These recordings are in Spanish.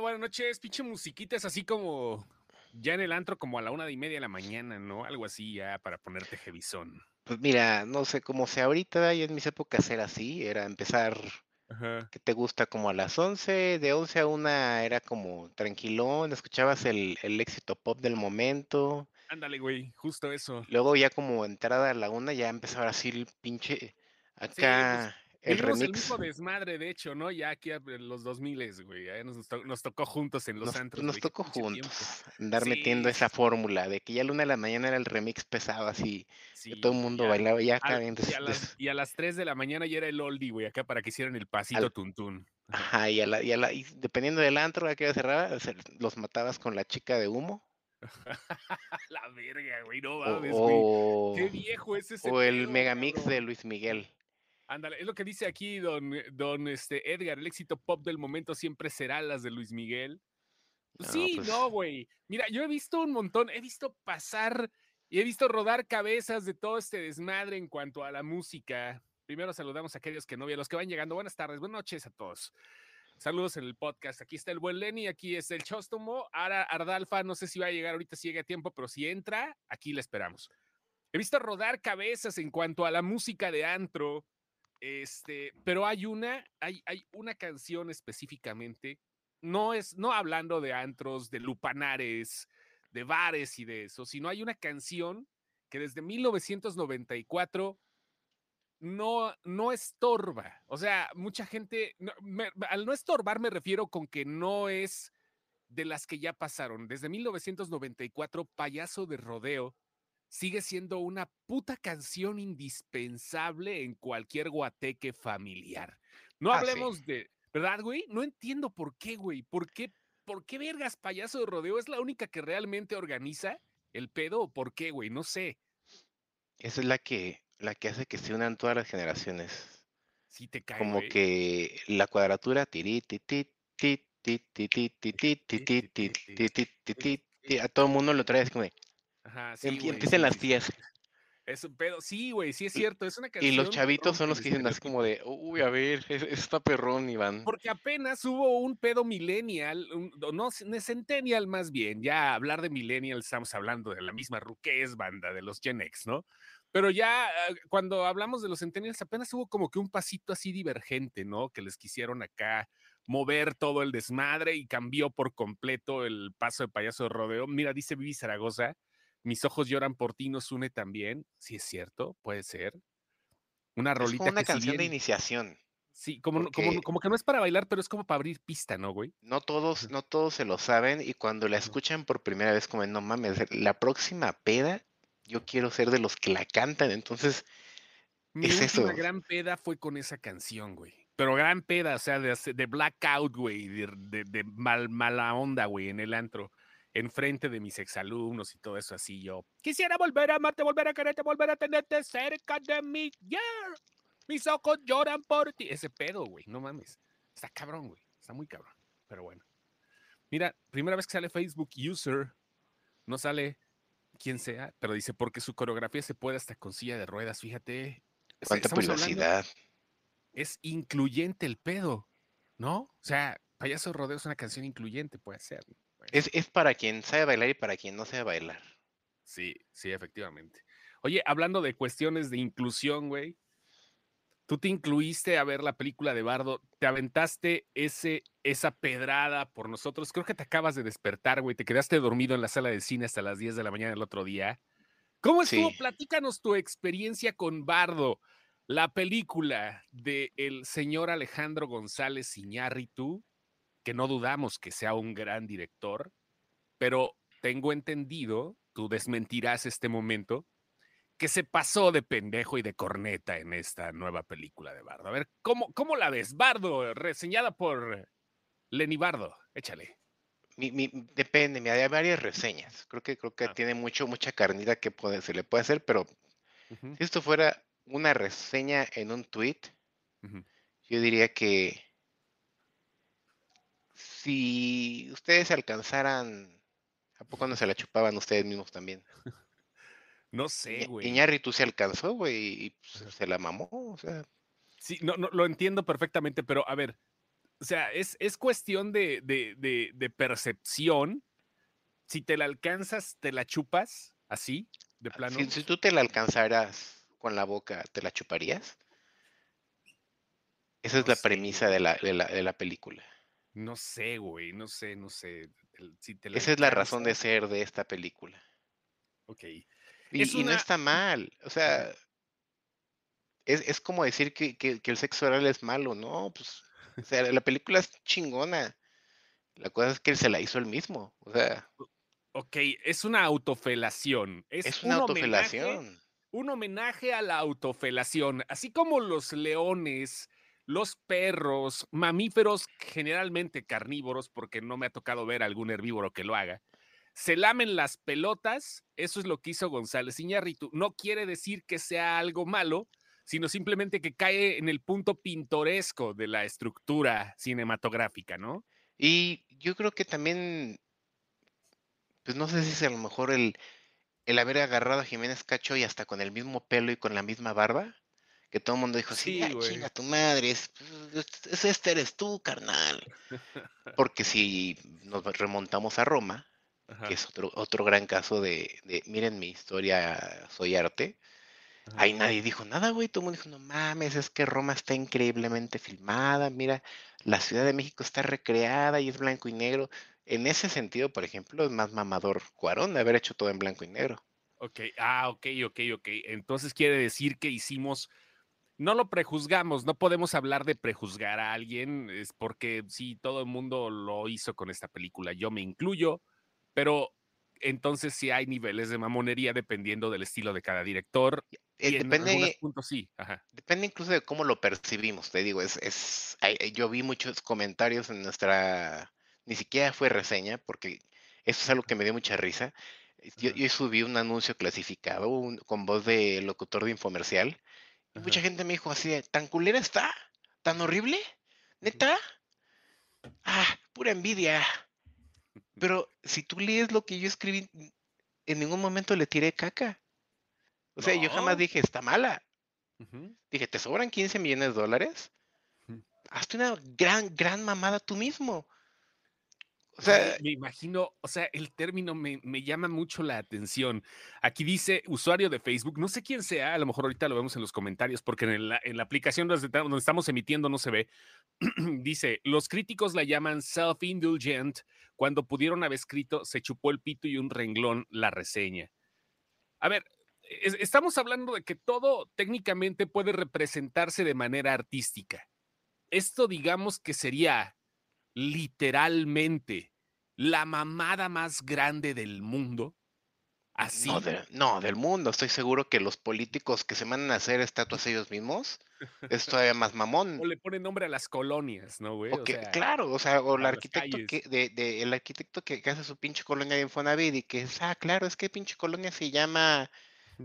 Buenas noches, pinche musiquita, es así como ya en el antro como a la una y media de la mañana, ¿no? Algo así ya para ponerte jevizón. Pues mira, no sé cómo sea ahorita, y en mis épocas era así, era empezar, Ajá. ¿qué te gusta? Como a las 11, de 11 a 1 era como tranquilón, escuchabas el, el éxito pop del momento, Ándale, güey, justo eso. luego ya como entrada a la una ya empezaba así el pinche, Sí, pues acá el vivimos el remix, mismo desmadre, de hecho, ¿no? Ya aquí en los 2000, güey, ya nos, to- nos tocó juntos en los nos, antros, nos güey, tocó juntos andar metiendo esa fórmula de que ya a la una de la mañana era el remix pesado así, que todo el mundo ya. bailaba ya acá y, a y a las 3 de la mañana ya era el oldie, güey, acá para que hicieran el pasito al- tuntún. Ajá. Y, a la, y, a la- y dependiendo del antro a que cerraba, los matabas con la chica de humo. La verga, güey, no O, mames, güey. Qué o, viejo es ese o el pedo, megamix de. Luis Miguel. Ándale, es lo que dice aquí don, don este, Edgar, el éxito pop del momento siempre será las de Luis Miguel. Pues No, sí, pues no, güey. Mira, yo he visto un montón, he visto pasar y he visto rodar cabezas de todo este desmadre en cuanto a la música. Primero saludamos a aquellos que no vi, a los que van llegando. Buenas tardes, buenas noches a todos. Saludos en el podcast. Aquí está el buen Lenny, aquí está el Chóstomo. Ahora Ardalfa, no sé si va a llegar ahorita, si llega a tiempo, pero si entra, aquí le esperamos. He visto rodar cabezas en cuanto a la música de antro, este, pero hay una, hay, una canción específicamente, no es, no hablando de antros, de lupanares, de bares y de eso, sino hay una canción que desde 1994 no, no estorba. O sea, mucha gente, al no estorbar me refiero con que no es de las que ya pasaron. Desde 1994, Payaso de Rodeo sigue siendo una puta canción indispensable en cualquier guateque familiar. No hablemos de, ¿verdad, güey? No entiendo por qué, güey. ¿Por qué, vergas payaso de rodeo es la única que realmente organiza el pedo? ¿O ¿Por qué, güey? No sé. Esa es la que, la que hace que se unan todas las generaciones. Sí, te cae. Como güey. que la cuadratura tiri, tiri, tiri, a todo el mundo lo traes como Ajá, sí, em- sí, las sí, sí. tías. Es un pedo. Sí, güey, sí es cierto. Es una Y los chavitos son los que dicen así como de, uy, a ver, es- es está perrón, Iván. Porque apenas hubo un pedo millennial, un- no, centennial más bien, ya hablar de millennial estamos hablando de la misma ruquez banda, de los Gen X, ¿no? Pero ya ah, cuando hablamos de los centennials apenas hubo como que un pasito así divergente, ¿no? Que les quisieron acá mover todo el desmadre y cambió por completo el paso de payaso de rodeo. Mira, dice Vivi Zaragoza, mis ojos lloran por ti, nos une también. Sí es cierto, puede ser. Una Es rolita como una que si canción de iniciación. Sí, como, no- como, como que no es para bailar, pero es como para abrir pista, ¿no, güey? No todos, no todos se lo saben y cuando la escuchan por primera vez como no mames, la próxima peda yo quiero ser de los que la cantan, entonces Mi Es última eso. gran peda fue con esa canción, güey. Pero gran peda, o sea, de, de blackout, güey, de, de- de mal, mala onda, güey, en el antro, enfrente de mis exalumnos y todo eso así yo. Quisiera volver a amarte, volver a quererte, volver a tenerte cerca de mí, yeah. Mis ojos lloran por ti. Ese pedo, güey, no mames. Está cabrón, güey. Está muy cabrón. Pero bueno. Mira, primera vez que sale Facebook User, no sale quien sea, pero dice porque su coreografía se puede hasta con silla de ruedas, fíjate. Cuánta privacidad. es incluyente el pedo, ¿no? O sea, Payaso de Rodeo es una canción incluyente, puede ser. ¿no? Es, es para quien sabe bailar y para quien no sabe bailar. Sí, sí, efectivamente. Oye, hablando de cuestiones de inclusión, güey, tú te incluiste a ver la película de Bardo, te aventaste ese, esa pedrada por nosotros. Creo que te acabas de despertar, güey, te quedaste dormido en la sala de cine hasta las 10 de la mañana el otro día. ¿Cómo estuvo? Sí. Platícanos tu experiencia con Bardo, la película de el señor Alejandro González Iñárritu, que no dudamos que sea un gran director, pero tengo entendido, tú desmentirás este momento, que se pasó de pendejo y de corneta en esta nueva película de Bardo. A ver, ¿cómo, cómo la ves? Bardo, reseñada por Lenny Bardo. Échale. Mi, mi- depende, mira, hay varias reseñas. Creo que creo que Ah. tiene mucho, mucha carnita que puede, se le puede hacer, pero si esto fuera una reseña en un tweet, yo diría que si ustedes alcanzaran, ¿a poco no se la chupaban ustedes mismos también? No sé, güey. Iñárritu se alcanzó, güey, y pues, se la mamó, o sea, Sí, no, no, lo entiendo perfectamente, pero a ver, O sea, es, es cuestión de, de, de, de percepción. Si te la alcanzas, te la chupas así, de plano. Si, si tú te la alcanzaras con la boca, ¿te la chuparías? Esa es No la sé, premisa de la, de la, de la película. No sé, güey, no sé, no sé. Si te Esa es la razón de ser de esta película. Ok. Y, no está mal. O sea, es, es como decir que, que- que el sexo oral es malo, ¿no? Pues, o sea, la película es chingona. La cosa es que él se la hizo él mismo. O sea, Ok, es una autofelación. Es, es una un homenaje, autofelación. un homenaje a la autofelación. Así como los leones, los perros, mamíferos generalmente carnívoros, porque no me ha tocado ver algún herbívoro que lo haga, se lamen las pelotas. Eso es lo que hizo González Iñárritu. No quiere decir que sea algo malo, sino simplemente que cae en el punto pintoresco de la estructura cinematográfica, ¿no? Y yo creo que también, pues no sé si es a lo mejor el, el haber agarrado a Jiménez Cacho y hasta con el mismo pelo y con la misma barba, que todo el mundo dijo Sí, ah, chinga tu madre, es, es- es- este eres tú, carnal. Porque si nos remontamos a Roma, Ajá, que es otro, otro gran caso de, de, miren mi historia, soy arte, ajá. ahí nadie dijo nada, güey, todo el mundo dijo, no mames, es que Roma está increíblemente filmada, mira, la Ciudad de México está recreada y es blanco y negro. En ese sentido, por ejemplo, es más mamador Cuarón de haber hecho todo en blanco y negro. Ok, ah, ok, ok, ok. Entonces quiere decir que hicimos, no lo prejuzgamos, no podemos hablar de prejuzgar a alguien, es porque sí, todo el mundo lo hizo con esta película, yo me incluyo, pero entonces sí hay niveles de mamonería dependiendo del estilo de cada director Eh, y en algunos depende, puntos sí, ajá. depende incluso de cómo lo percibimos, te digo, es, es, hay- hay- yo vi muchos comentarios en nuestra, ni siquiera fue reseña, porque eso es algo que me dio mucha risa. Yo, Ajá, yo subí un anuncio clasificado un- con voz de locutor de infomercial y mucha gente me dijo así, de, ¿tan culera está? ¿Tan horrible? ¿Neta? Ah, pura envidia. Pero si tú lees lo que yo escribí, en ningún momento le tiré caca. O sea, yo jamás dije, está mala. Dije, ¿te sobran 15 millones de dólares? Hazte una gran, gran mamada tú mismo. Me imagino, o sea, el término me, me llama mucho la atención. Aquí dice usuario de Facebook, no sé quién sea, a lo mejor ahorita lo vemos en los comentarios, porque en la, en la aplicación donde, estamos emitiendo no se ve. dice, los críticos la llaman self-indulgent, cuando pudieron haber escrito se chupó el pito y un renglón la reseña. A ver, es- estamos hablando de que todo técnicamente puede representarse de manera artística. Esto digamos que sería literalmente la mamada más grande del mundo. Así. no, de- no, del mundo. Estoy seguro que los políticos que se mandan a hacer estatuas ellos mismos es todavía más mamón. O le pone nombre a las colonias, ¿no, güey? O O que, sea, claro, o sea, o el arquitecto que, de, de- el arquitecto que, que hace su pinche colonia de Infonavit y que es, ah, claro, es que pinche colonia se llama,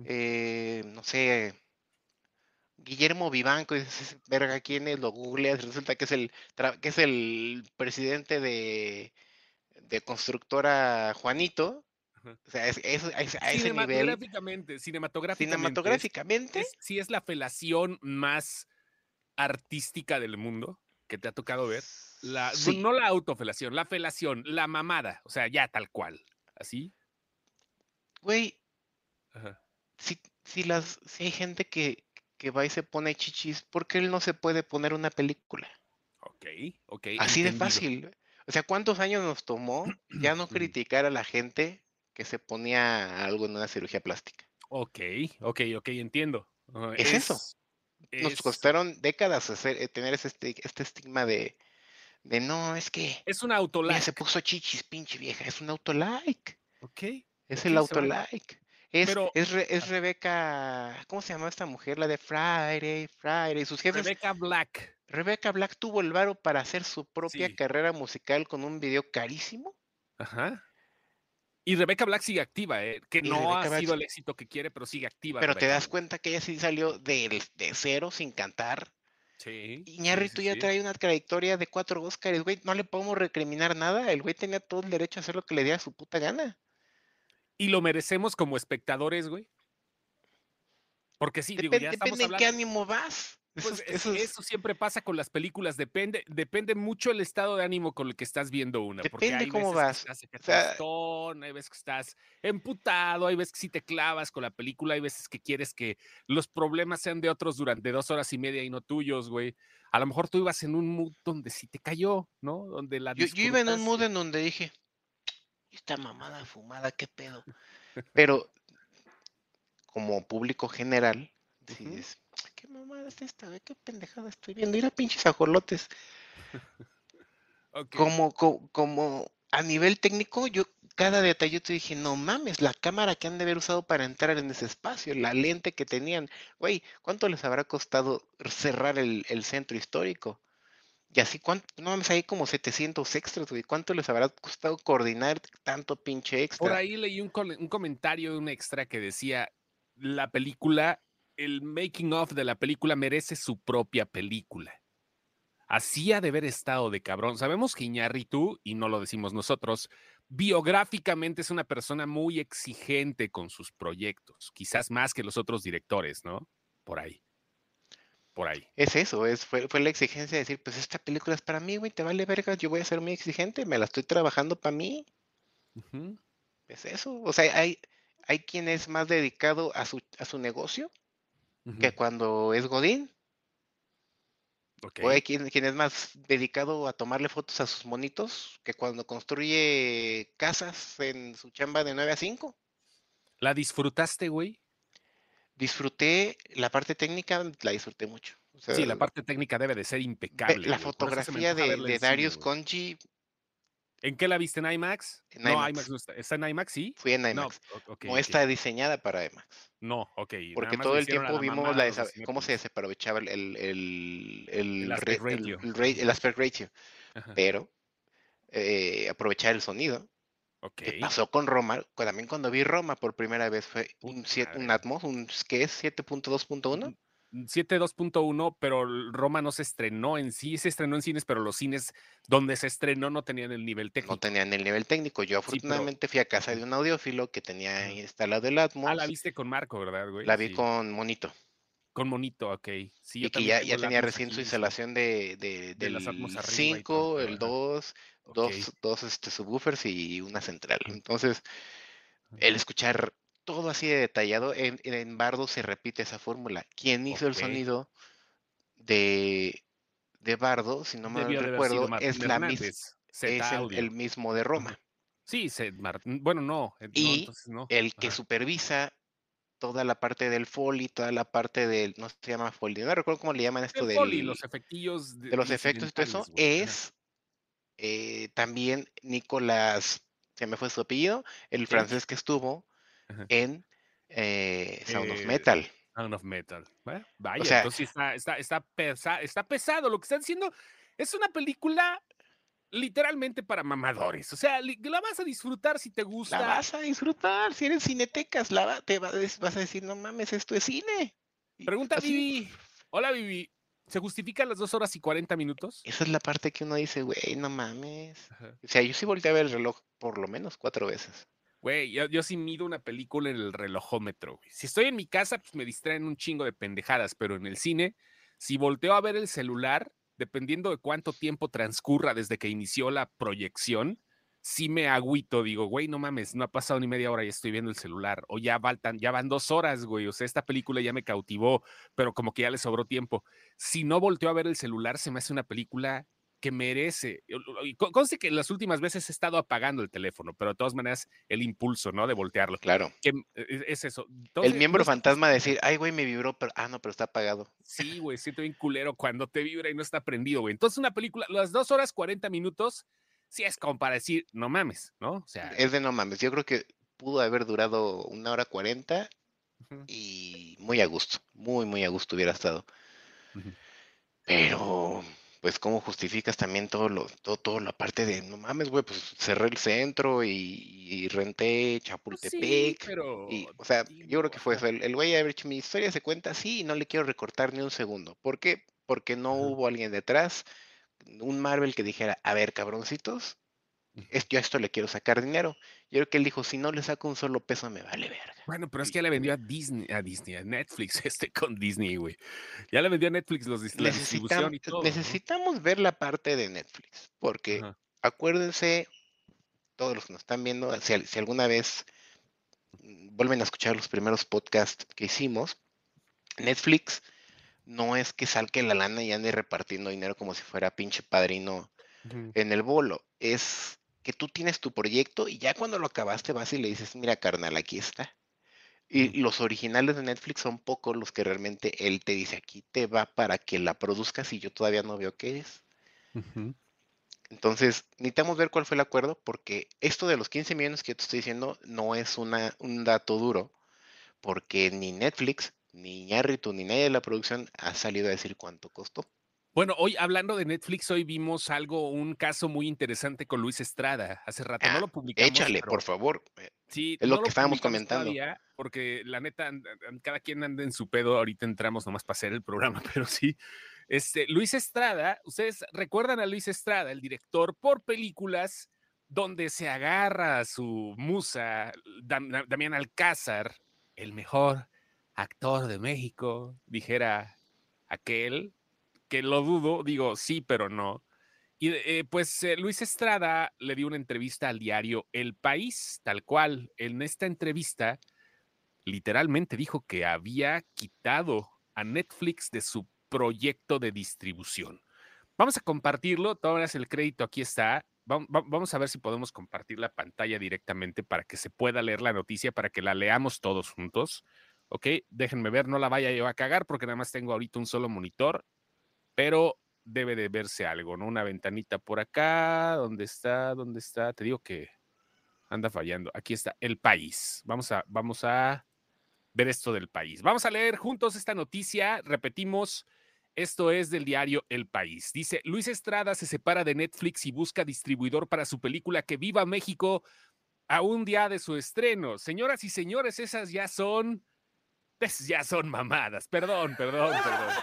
eh, no sé, Guillermo Vivanco, y dices, "Ese verga, ¿quién es? Lo googleas, resulta que es el, que es el presidente de, de constructora Juanito, Ajá. o sea, es, es- es- a ese nivel, Cinematográficamente, cinematográficamente, es, cinematográficamente, es- sí es la felación más artística del mundo que te ha tocado ver. La, sí. No la autofelación, la felación, la mamada, o sea, ya tal cual. ¿Así? Güey, Ajá. si, si las, si hay gente que, que va y se pone chichis, ¿por qué él no se puede poner una película? Ok, ok. Así de fácil. O sea, ¿cuántos años nos tomó ya no criticar a la gente que se ponía algo en una cirugía plástica? Ok, ok, ok, entiendo. Ah, Es eso. Nos es- costaron décadas hacer, eh, tener ese este estigma de, de no, es que Es un autolike. se puso chichis, pinche vieja. Es un autolike. Ok. Es ok, el autolike. Es, Pero es, Re- es. Rebeca, ¿cómo se llama esta mujer? La de Friday, Friday. Sus jefes, Rebecca Black. Rebecca Black tuvo el varo para hacer su propia Sí. carrera musical con un video carísimo. Ajá. Y Rebecca Black sigue activa, ¿eh? que Y no Rebecca ha Black sido el éxito que quiere, pero sigue activa. Pero te das cuenta que ella sí salió del- de, cero sin cantar. Sí. sí, Iñárritu sí, ya sí. trae una trayectoria de cuatro Óscares, güey. No le podemos recriminar nada. El güey tenía todo el derecho a hacer lo que le diera su puta gana. Y lo merecemos como espectadores, güey. Porque sí, digo, ya estamos depende en qué hablando. ánimo vas. Eso, Pues es- es- eso es- eso siempre pasa con las películas, depende, depende mucho el estado de ánimo con el que estás viendo una. porque Depende hay cómo veces vas, Que estás o sea- tristón, hay veces que estás emputado, hay veces que sí te clavas con la película, hay veces que quieres que los problemas sean de otros durante dos horas y media y no tuyos, güey. A lo mejor tú ibas en un mood donde sí te cayó, ¿no? Donde la yo, yo iba en un mood en donde dije, esta mamada fumada, qué pedo. Pero como público general, dices, qué mamada es esta, qué pendejada estoy viendo. Ir a pinches ajolotes. Como, co- como, a nivel técnico, yo cada detalle te dije, no mames, la cámara que han de haber usado para entrar en ese espacio, la lente que tenían, güey, ¿cuánto les habrá costado cerrar el, el centro histórico? Y así, ¿cuánto? No mames, hay como 700 extras, güey. ¿Cuánto les habrá costado coordinar tanto pinche Por extra? ahí leí un, un comentario de un extra que decía, la película, el making of de la película merece su propia película. Así ha de haber estado de cabrón. Sabemos que Iñárritu, y no lo decimos nosotros, biográficamente es una persona muy exigente con sus proyectos, quizás más que los otros directores, ¿no? Por ahí. Por ahí. Es eso, es, fue, fue la exigencia de decir, pues esta película es para mí, güey, te vale verga, yo voy a ser muy exigente, me la estoy trabajando para mí. Es eso. O sea, hay, hay quien es más dedicado a su, a su negocio que cuando es Godín. O hay quien, quien es más dedicado a tomarle fotos a sus monitos que cuando construye casas en su chamba de 9 a 5. ¿La disfrutaste, güey? Disfruté la parte técnica, la disfruté mucho. O sea, Sí, la parte técnica debe de ser impecable. la fotografía de, cine, Darius güey. Conji, ¿En qué la viste? ¿En IMAX? En no, IMAX. IMAX no está. ¿Está en IMAX? Sí. fui en IMAX. no está diseñada para IMAX. No, ok. Porque todo el tiempo la vimos la desa- cómo se desaprovechaba el, el, el, el, El re- aspect ratio. Pero eh, aprovechar el sonido. ¿Qué pasó con Roma? También cuando vi Roma por primera vez fue un, Puta siete- un madre. Atmos, un ¿qué es? 7.2.1. 7.2.1, pero el Roma no se estrenó en sí, se estrenó en cines, pero los cines donde se estrenó no tenían el nivel No técnico. tenían el nivel técnico. Yo pero- afortunadamente fui a casa de un audiófilo que tenía instalado el Atmos. Ah, la viste con Marco, ¿verdad, güey? La vi Sí. con Monito. Con Monito, ok. Sí, Y que ya, ya tenía recién su instalación de, de- De las del Atmos arriba y 5, todo, el ajá. 2, Dos, dos este, subwoofers y una central. Entonces, el escuchar todo así de detallado, en, en Bardo se repite esa fórmula. Quien hizo el sonido de, de Bardo, si no me Debió de recuerdo, es, la mis- es el, mismo de Roma. Sí, se- bueno, no, eh, no, Y entonces no. El que Ajá. supervisa toda la parte del foley, toda la parte del, no se llama foley, no recuerdo cómo le llaman esto El del, Foley, los efectillos de los efectos y todo eso, es eh, también Nicolás, se me fue su apellido, el francés que estuvo en eh, Sound of Eh, Metal. Sound of Metal. Bueno, vaya, sea- entonces está, está, está, pesa- está pesado. Lo que están diciendo es una película literalmente para mamadores. O sea, la vas a disfrutar si te La gusta. vas a disfrutar, si eres cinetecas, la va- te va- es- vas a decir, no mames, esto es cine. Pregunta Vivi. Hola Vivi. ¿Se justifican las dos horas y 40 minutos? Esa es la parte que uno dice, güey, no mames. Ajá. O sea, yo sí volteé a ver el reloj por lo menos cuatro veces. Güey, yo, yo sí mido una película en el relojómetro. güey. Si estoy en mi casa, pues me distraen un chingo de pendejadas, pero en el cine, si volteo a ver el celular, dependiendo de cuánto tiempo transcurra desde que inició la proyección, sí me agüito, digo, güey, no mames, no ha pasado ni media hora y estoy viendo el celular, o ya, faltan, ya van dos horas, güey, o sea, esta película ya me cautivó, pero como que ya le sobró tiempo. Si no volteo a ver el celular, se me hace una película que merece. Conste que las últimas veces he estado apagando el teléfono, pero de todas maneras el impulso, ¿no? De voltearlo. Claro. Que eh, es eso. El Entonces, miembro no sé, fantasma de decir, ay, güey, me vibró, pero, ah, no, pero está apagado. Sí, güey, siento bien culero cuando te vibra y no está prendido, güey. Entonces, una película, las dos horas 40 minutos, sí es como para decir, no mames, ¿no? O sea, Es de no mames. Yo creo que pudo haber durado una hora cuarenta y muy a gusto. Muy, muy a gusto hubiera estado. Pero, pues, ¿cómo justificas también todo lo, todo, todo la parte de, no mames, güey, pues cerré el centro y, y renté Pues sí, Chapultepec? pero. Y, o sea, yo creo que fue eso. El, güey, a ver, mi historia se cuenta así y no le quiero recortar ni un segundo. ¿Por qué? Porque no hubo alguien detrás, un Marvel que dijera, a ver, cabroncitos, yo a esto le quiero sacar dinero. Yo creo que él dijo, si no le saco un solo peso, me vale verga. Bueno, pero es que ya le vendió a Disney, a Disney, a Netflix, este con Disney, güey. Ya le vendió a Netflix los la distribución y todo. Necesitamos ver la parte de Netflix, porque acuérdense, todos los que nos están viendo, si, si alguna vez mm, vuelven a escuchar los primeros podcasts que hicimos, Netflix no es que salque la lana y ande repartiendo dinero como si fuera pinche padrino en el bolo. Es que tú tienes tu proyecto y ya cuando lo acabaste vas y le dices, mira carnal, aquí está. Y los originales de Netflix son pocos los que realmente él te dice, aquí te va para que la produzcas y yo todavía no veo qué es. Entonces, necesitamos ver cuál fue el acuerdo porque esto de los 15 millones que yo te estoy diciendo no es una, un dato duro porque ni Netflix, ni Ñarritu, ni nadie de la producción ha salido a decir cuánto costó. Bueno, hoy hablando de Netflix, hoy vimos algo, un caso muy interesante con Luis Estrada. Hace rato no ah, lo publicamos. Échale, por favor. Eh, sí, es lo que estábamos comentando. porque la neta, cada quien anda en su pedo. Ahorita entramos nomás para hacer el programa, pero sí. Este, Luis Estrada, ustedes recuerdan a Luis Estrada, el director por películas donde se agarra a su musa, Damián Alcázar, el mejor actor de México, dijera aquel que lo dudo, digo sí, pero no. Y eh, pues eh, Luis Estrada le dio una entrevista al diario El País, tal cual. En esta entrevista, literalmente dijo que había quitado a Netflix de su proyecto de distribución. Vamos a compartirlo, todas el crédito aquí está. Vamos a ver si podemos compartir la pantalla directamente para que se pueda leer la noticia, para que la leamos todos juntos. Ok, déjenme ver, no la vaya yo a cagar porque nada más tengo ahorita un solo monitor pero debe de verse algo, ¿no? Una ventanita por acá, ¿dónde está? ¿Dónde está? Te digo que anda fallando. Aquí está el país. Vamos a, vamos a ver esto del país. Vamos a leer juntos esta noticia. Repetimos, esto es del diario El País. Dice, Luis Estrada se separa de Netflix y busca distribuidor para su película Que Viva México a un día de su estreno. Señoras y señores, esas ya son, ya son mamadas. Perdón, perdón, perdón.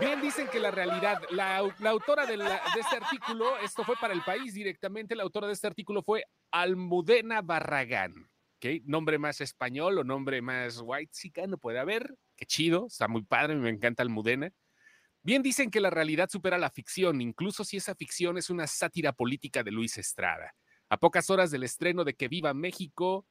Bien, dicen que la realidad, la, autora de, este artículo, esto fue para el país directamente, la autora de este artículo fue Almudena Barragán. ¿okay? Nombre más español o nombre más white no puede haber. Qué chido, está muy padre, me encanta Almudena. Bien dicen que la realidad supera la ficción, incluso si esa ficción es una sátira política de Luis Estrada. A pocas horas del estreno de Que Viva México,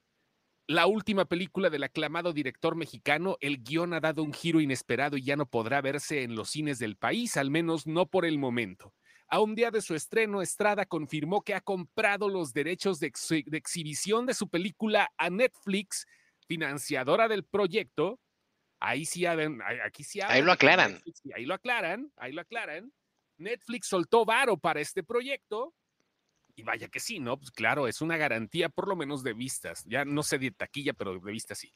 la última película del aclamado director mexicano, el guion ha dado un giro inesperado y ya no podrá verse en los cines del país, al menos no por el momento. A un día de su estreno, Estrada confirmó que ha comprado los derechos de, exhibición de su película a Netflix, financiadora del proyecto. Ahí sí, aquí sí Ahí lo aclaran. ahí lo aclaran, ahí lo aclaran. Netflix soltó varo para este proyecto y vaya que sí, ¿no? Pues claro, es una garantía por lo menos de vistas. Ya no sé de taquilla, pero de vistas sí.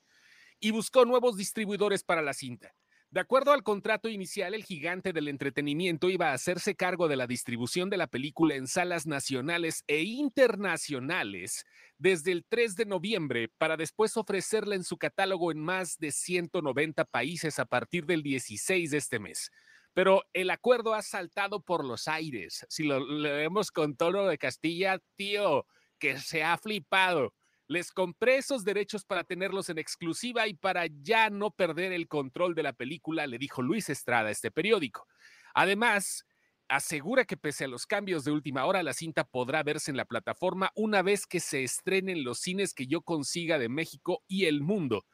Y buscó nuevos distribuidores para la cinta. De acuerdo al contrato inicial, el gigante del entretenimiento iba a hacerse cargo de la distribución de la película en salas nacionales e internacionales desde el 3 de noviembre para después ofrecerla en su catálogo en más de 190 países a partir del 16 de este mes pero el acuerdo ha saltado por los aires. Si lo leemos con tono de Castilla, tío, que se ha flipado. Les compré esos derechos para tenerlos en exclusiva y para ya no perder el control de la película, le dijo Luis Estrada a este periódico. Además, asegura que pese a los cambios de última hora, la cinta podrá verse en la plataforma una vez que se estrenen los cines que yo consiga de México y el mundo.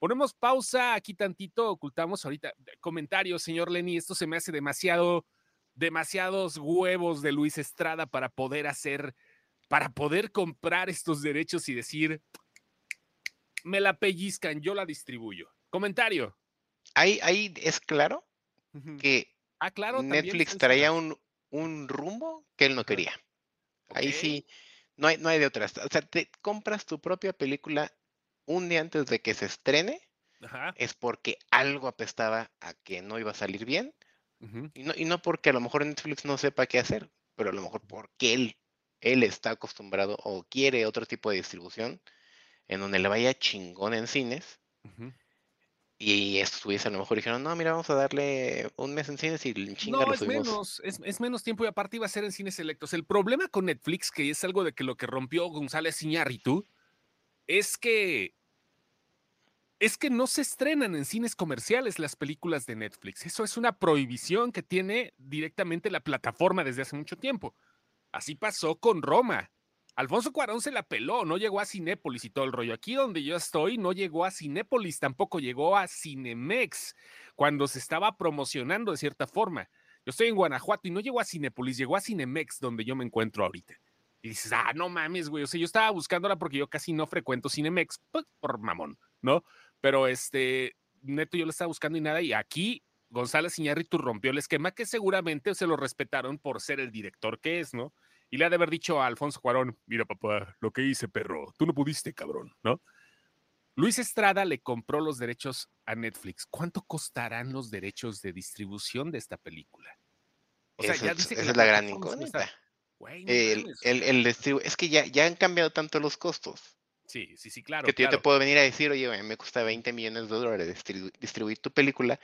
Ponemos pausa aquí tantito, ocultamos ahorita comentarios, señor Lenny, esto se me hace demasiado, demasiados huevos de Luis Estrada para poder hacer, para poder comprar estos derechos y decir, me la pellizcan, yo la distribuyo. Comentario. Ahí, ahí es claro que ah, claro, Netflix traía un, un, rumbo que él no quería. Ahí sí, no hay, no hay de otras. O sea, te compras tu propia película un día antes de que se estrene, es porque algo apestaba a que no iba a salir bien. y, no, y no porque a lo mejor Netflix no sepa qué hacer, pero a lo mejor porque él, él está acostumbrado o quiere otro tipo de distribución en donde le vaya chingón en cines. Y estos a lo mejor dijeron, no, mira, vamos a darle un mes en cines y chinga No, es menos, es, es, menos tiempo y aparte iba a ser en cines selectos. El problema con Netflix, que es algo de que lo que rompió González Iñárritu, es que es que no se estrenan en cines comerciales las películas de Netflix. Eso es una prohibición que tiene directamente la plataforma desde hace mucho tiempo. Así pasó con Roma. Alfonso Cuarón se la peló, no llegó a Cinépolis y todo el rollo. Aquí donde yo estoy no llegó a Cinépolis, tampoco llegó a Cinemex cuando se estaba promocionando de cierta forma. Yo estoy en Guanajuato y no llegó a Cinépolis, llegó a Cinemex donde yo me encuentro ahorita. Y dices, ah, no mames, güey. O sea, yo estaba buscándola porque yo casi no frecuento Cinemex, pues, por mamón, ¿no? Pero este, neto, yo la estaba buscando y nada. Y aquí González Iñárritu rompió el esquema que seguramente se lo respetaron por ser el director que es, ¿no? Y le ha de haber dicho a Alfonso Cuarón, mira papá, lo que hice, perro, tú no pudiste, cabrón, ¿no? Luis Estrada le compró los derechos a Netflix. ¿Cuánto costarán los derechos de distribución de esta película? O sea, ya dice que esa es la gran incógnita. el, el, es que ya, ya han cambiado tanto los costos. Sí, sí, sí, claro. Que yo te puedo venir a decir, oye, me cuesta 20 millones de dólares distribuir tu película,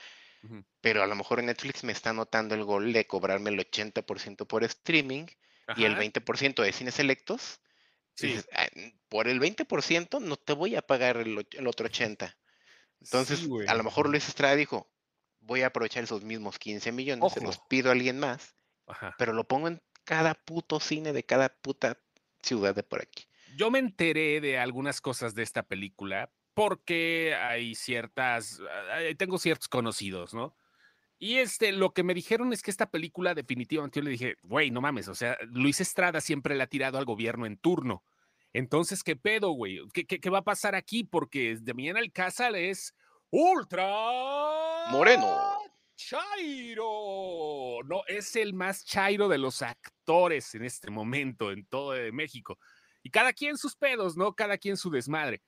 pero a lo mejor Netflix me está notando el gol de cobrarme el 80% por streaming y el 20% de cines selectos. Sí. Ah, por el 20% no te voy a pagar el, otro 80%. Entonces, a lo mejor Luis Estrada dijo, voy a aprovechar esos mismos 15 millones, se los pido a alguien más, pero lo pongo en cada puto cine de cada puta ciudad de por aquí. Yo me enteré de algunas cosas de esta película porque hay ciertas, tengo ciertos conocidos, ¿no? Y este, lo que me dijeron es que esta película definitivamente yo le dije, güey, no mames, o sea, Luis Estrada siempre le ha tirado al gobierno en turno. Entonces, ¿qué pedo, güey? ¿Qué, qué, va a pasar aquí? Porque Damián Alcázar es ultra... Moreno. Chairo. No, es el más chairo de los actores en este momento en todo México. Y cada quien sus pedos, ¿no? Cada quien su desmadre.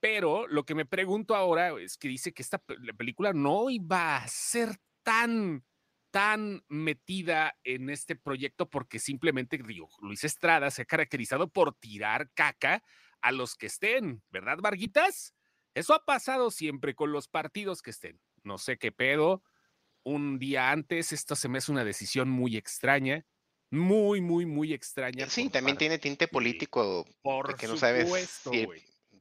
Pero lo que me pregunto ahora es que dice que esta película no iba a ser tan, tan metida en este proyecto porque simplemente, digo, Luis Estrada se ha caracterizado por tirar caca a los que estén, ¿verdad, Varguitas? Eso ha pasado siempre con los partidos que estén. No sé qué pedo. Un día antes, esto se me hace una decisión muy extraña muy, muy, muy extraña. Sí, también tiene tinte político. porque no sabes si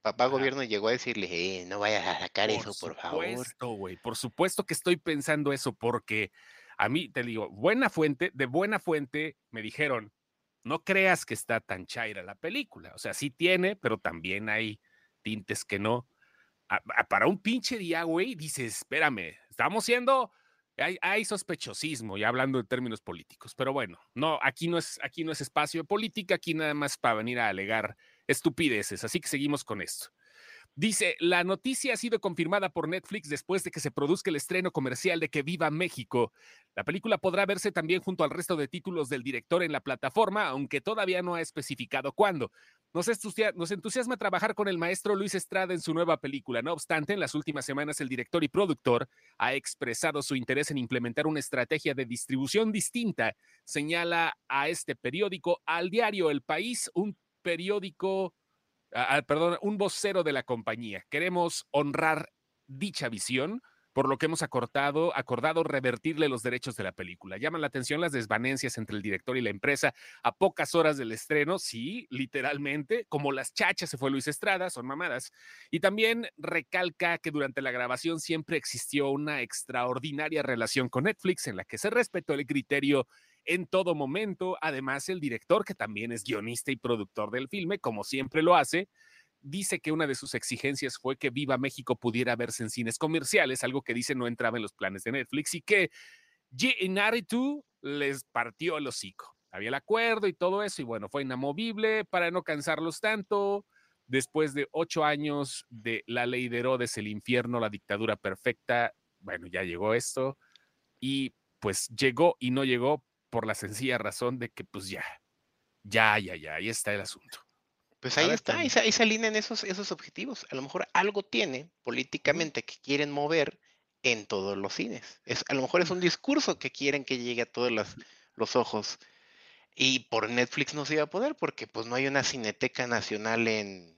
papá gobierno llegó a decirle, eh, no vayas a sacar eso, por favor. Por supuesto, güey. Por supuesto que estoy pensando eso, porque a mí, te digo, buena fuente, de buena fuente, me dijeron, no creas que está tan chaira la película. O sea, sí tiene, pero también hay tintes que no. para un pinche día, güey, dices, espérame, estamos siendo hay, sospechosismo, ya hablando de términos políticos, pero bueno, no, aquí no es, aquí no es espacio de política, aquí nada más para venir a alegar estupideces, así que seguimos con esto. Dice, la noticia ha sido confirmada por Netflix después de que se produzca el estreno comercial de Que Viva México. La película podrá verse también junto al resto de títulos del director en la plataforma, aunque todavía no ha especificado cuándo. Nos, entusiasma trabajar con el maestro Luis Estrada en su nueva película. No obstante, en las últimas semanas el director y productor ha expresado su interés en implementar una estrategia de distribución distinta. Señala a este periódico, al diario El País, un periódico perdón, un vocero de la compañía. Queremos honrar dicha visión, por lo que hemos acordado, acordado revertirle los derechos de la película. Llaman la atención las desvanencias entre el director y la empresa a pocas horas del estreno, sí, literalmente, como las chachas se fue Luis Estrada, son mamadas. Y también recalca que durante la grabación siempre existió una extraordinaria relación con Netflix en la que se respetó el criterio en todo momento. Además, el director, que también es guionista y productor del filme, como siempre lo hace, dice que una de sus exigencias fue que Viva México pudiera verse en cines comerciales, algo que dice no entraba en los planes de Netflix y que G. Inaritu les partió el hocico. Había el acuerdo y todo eso, y bueno, fue inamovible para no cansarlos tanto. Después de ocho años de la ley de Herodes, el infierno, la dictadura perfecta, bueno, ya llegó esto. Y pues llegó y no llegó por la sencilla razón de que pues ya, ya, ya, ya, ahí está el asunto. Pues ahí está, ahí se, alinean esos, esos objetivos. A lo mejor algo tiene políticamente que quieren mover en todos los cines. Es, a lo mejor es un discurso que quieren que llegue a todos los ojos. Y por Netflix no se iba a poder porque pues no hay una cineteca nacional en,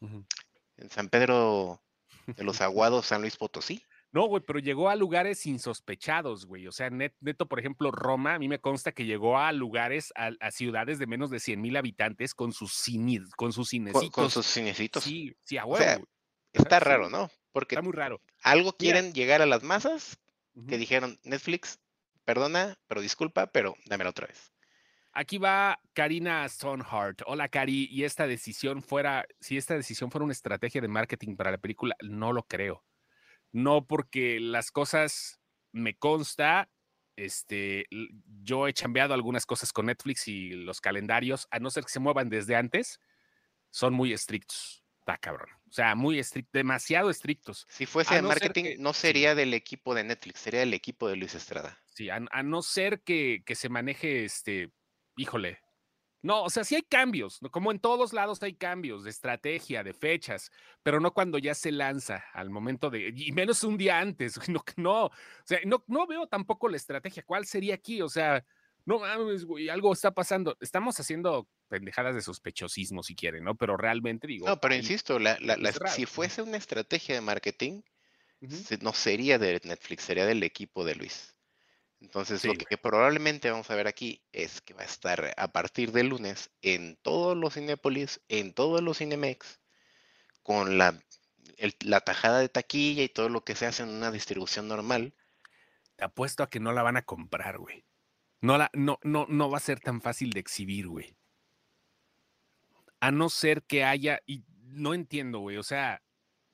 en San Pedro de los Aguados, San Luis Potosí. No, güey, pero llegó a lugares insospechados, güey. O sea, neto, por ejemplo, Roma, a mí me consta que llegó a lugares, a, ciudades de menos de 100 mil habitantes con sus, cine, con sus cinecitos. Con, sus cinecitos. Sí, sí, a huevo. Está raro, ¿no? Porque Está muy raro. algo Mira. quieren llegar a las masas Ujú. que dijeron, Netflix, perdona, pero disculpa, pero dámela otra vez. Aquí va Karina Stonehart. Hola, Cari. Y esta decisión fuera, si esta decisión fuera una estrategia de marketing para la película, no lo creo. No porque las cosas me consta, este, yo he chambeado algunas cosas con Netflix y los calendarios, a no ser que se muevan desde antes, son muy estrictos. Está cabrón. O sea, muy estrictos, demasiado estrictos. Si fuese A de no marketing, que- no sí. sería del equipo de Netflix, sería del equipo de Luis Estrada. Sí, a, a no ser que, que se maneje, este, híjole. No, o sea, sí hay cambios, como en todos lados hay cambios de estrategia, de fechas, pero no cuando ya se lanza al momento de, y menos un día antes, no, no, o sea, no, no veo tampoco la estrategia, ¿cuál sería aquí? O sea, no mames, güey, algo está pasando, estamos haciendo pendejadas de sospechosismo si quieren, ¿no? Pero realmente digo, No, pero insisto, la- la- la- si fuese una estrategia de marketing, no sería de Netflix, sería del equipo de Luis. Entonces, lo que probablemente vamos a ver aquí es que va a estar a partir del lunes en todos los Cinépolis, en todos los Cinemex, con la, el- la tajada de taquilla y todo lo que se hace en una distribución normal. te apuesto a que no la van a comprar, güey. No, la, no, no, no va a ser tan fácil de exhibir, güey. A no ser que haya, y no entiendo, güey, o sea,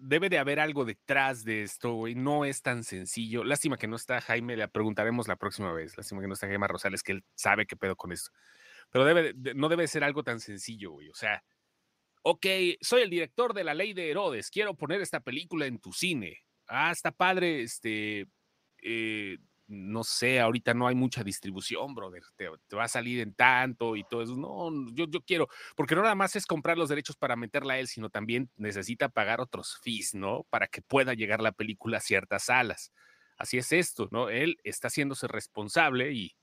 debe de haber algo detrás de esto, güey. No es tan sencillo. Lástima que no está Jaime, le preguntaremos la próxima vez. Lástima que no está Jaime Rosales, que él sabe qué pedo con esto. Pero debe, de- no debe ser algo tan sencillo, güey. O sea, ok, soy el director de La Ley de Herodes, quiero poner esta película en tu cine. Ah, está padre, este, eh, no sé, ahorita no hay mucha distribución, brother. Te, va a salir en tanto y todo eso. No, yo, yo quiero, porque no nada más es comprar los derechos para meterla a él, sino también necesita pagar otros fees, ¿no? Para que pueda llegar la película a ciertas salas. Así es esto, ¿no? Él está haciéndose responsable y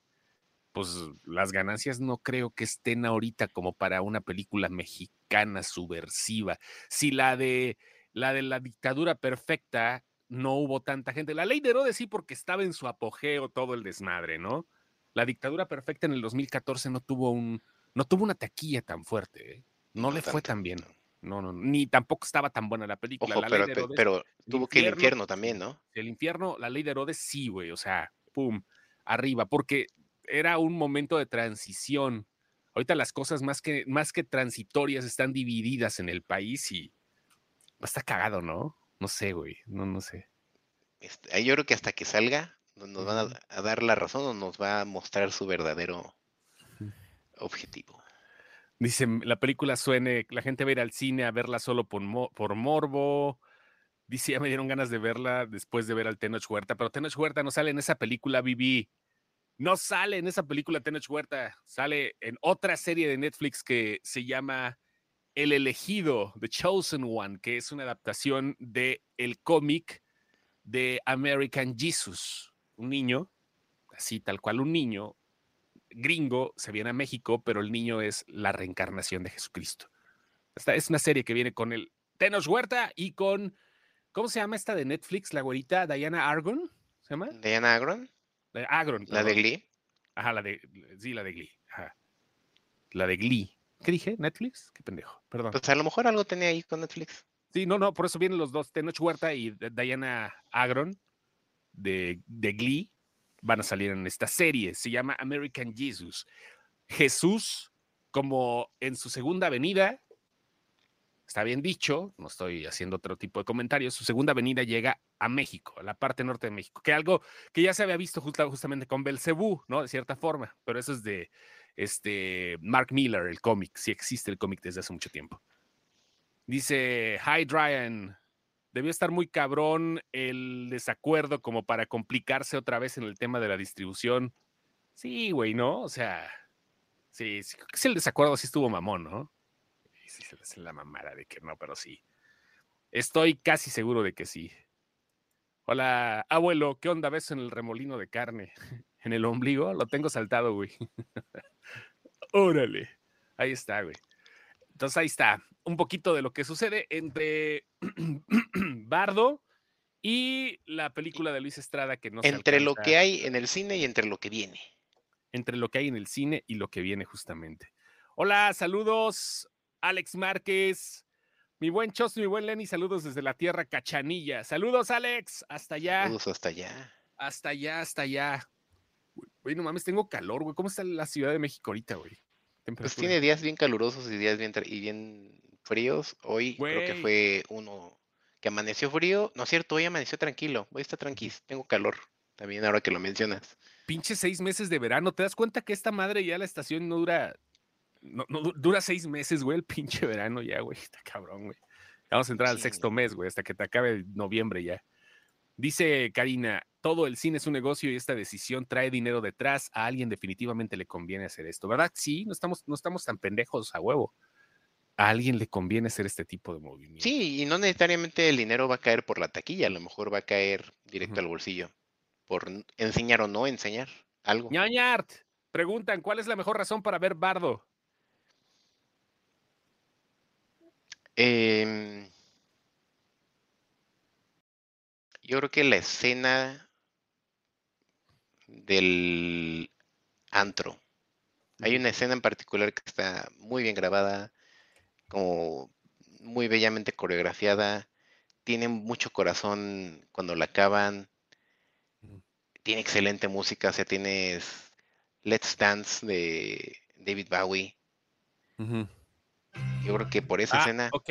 pues las ganancias no creo que estén ahorita como para una película mexicana subversiva. Si la de la de la dictadura perfecta no hubo tanta gente. La ley de Herodes sí, porque estaba en su apogeo todo el desmadre, ¿no? La dictadura perfecta en el 2014 no tuvo un, no tuvo una taquilla tan fuerte, ¿eh? No, le fue tan bien. no. No, ni tampoco estaba tan buena la película. Ojo, la ley pero, de pe- Herodes, pero tuvo que el infierno también, ¿no? el infierno, la ley de Herodes sí, güey, o sea, pum, arriba, porque era un momento de transición. Ahorita las cosas más que, más que transitorias están divididas en el país y está cagado, ¿no? No sé, güey, no, no sé. Este, yo creo que hasta que salga, no- nos van a, a dar la razón o nos va a mostrar su verdadero objetivo. Dicen, la película suene, la gente va a ir al cine a verla solo por, mo- por morbo. Dice, ya me dieron ganas de verla después de ver al Tenoch Huerta, pero Tenoch Huerta no sale en esa película, Vivi. No sale en esa película Tenoch Huerta, sale en otra serie de Netflix que se llama El elegido, The Chosen One, que es una adaptación de el cómic de American Jesus, un niño, así tal cual un niño gringo se viene a México, pero el niño es la reencarnación de Jesucristo. Esta es una serie que viene con el Tenoch Huerta y con, ¿cómo se llama esta de Netflix, la güerita Diana Argon? ¿Se llama? Diana Agron, De Agron. la de. Glee. Ajá, la de, sí, la de Glee. Ajá. La de Glee. ¿Qué dije? ¿Netflix? Qué pendejo. Perdón. Pues a lo mejor algo tenía ahí con Netflix. Sí, no, no, por eso vienen los dos, Tenoch Huerta y Diana Agron de, de Glee, van a salir en esta serie. Se llama American Jesus. Jesús, como en su segunda venida, está bien dicho, no estoy haciendo otro tipo de comentarios, su segunda venida llega a México, a la parte norte de México, que algo que ya se había visto justa- justamente con Belcebú, ¿no? De cierta forma, pero eso es de este Mark Miller, el cómic, sí existe el cómic desde hace mucho tiempo. Dice, hi Ryan, debió estar muy cabrón el desacuerdo como para complicarse otra vez en el tema de la distribución. Sí, güey, ¿no? O sea, sí, sí, creo el desacuerdo sí estuvo mamón, ¿no? Sí, se hace la mamada de que no, pero sí. Estoy casi seguro de que sí. Hola, abuelo, ¿qué onda ves en el remolino de carne? ¿En el ombligo? Lo tengo saltado, güey. Órale. Ahí está, güey. Entonces ahí está. Un poquito de lo que sucede entre Bardo y la película de Luis Estrada que no se entre lo que hay en el cine y entre lo que viene. entre lo que hay en el cine y lo que viene justamente. Hola, saludos, Alex Márquez, Mi buen Chos, mi buen Lenny, saludos desde la tierra Cachanilla. Saludos, Alex. Hasta allá. Saludos hasta allá. Hasta allá, hasta allá. Güey, no mames, tengo calor, güey. ¿Cómo está la Ciudad de México ahorita, güey? Pues tiene días bien calurosos y días bien, y bien fríos. Hoy creo que fue uno que amaneció frío. No es cierto, hoy amaneció tranquilo. Hoy está tranquilo. Tengo calor también ahora que lo mencionas. Pinche seis meses de verano. ¿Te das cuenta que esta madre ya la estación no dura no, dura seis meses, güey, el pinche verano ya, güey. Está cabrón, güey. Vamos a entrar al sexto mes, güey, hasta que te acabe noviembre ya. Dice Karina, todo el cine es un negocio y esta decisión trae dinero detrás. A alguien definitivamente le conviene hacer esto, ¿verdad? Sí, no estamos, no estamos tan pendejos a huevo. A alguien le conviene hacer este tipo de movimiento. Sí, y no necesariamente el dinero va a caer por la taquilla, a lo mejor va a caer directo al bolsillo. Por enseñar o no enseñar algo. ñañart, preguntan, ¿cuál es la mejor razón para ver Bardo? Em, yo creo que la escena del antro. Hay una escena en particular que está muy bien grabada, como muy bellamente coreografiada, tiene mucho corazón cuando la acaban, tiene excelente música, o sea, tienes Let's Dance de David Bowie. Yo creo que por esa ah, escena. Ok.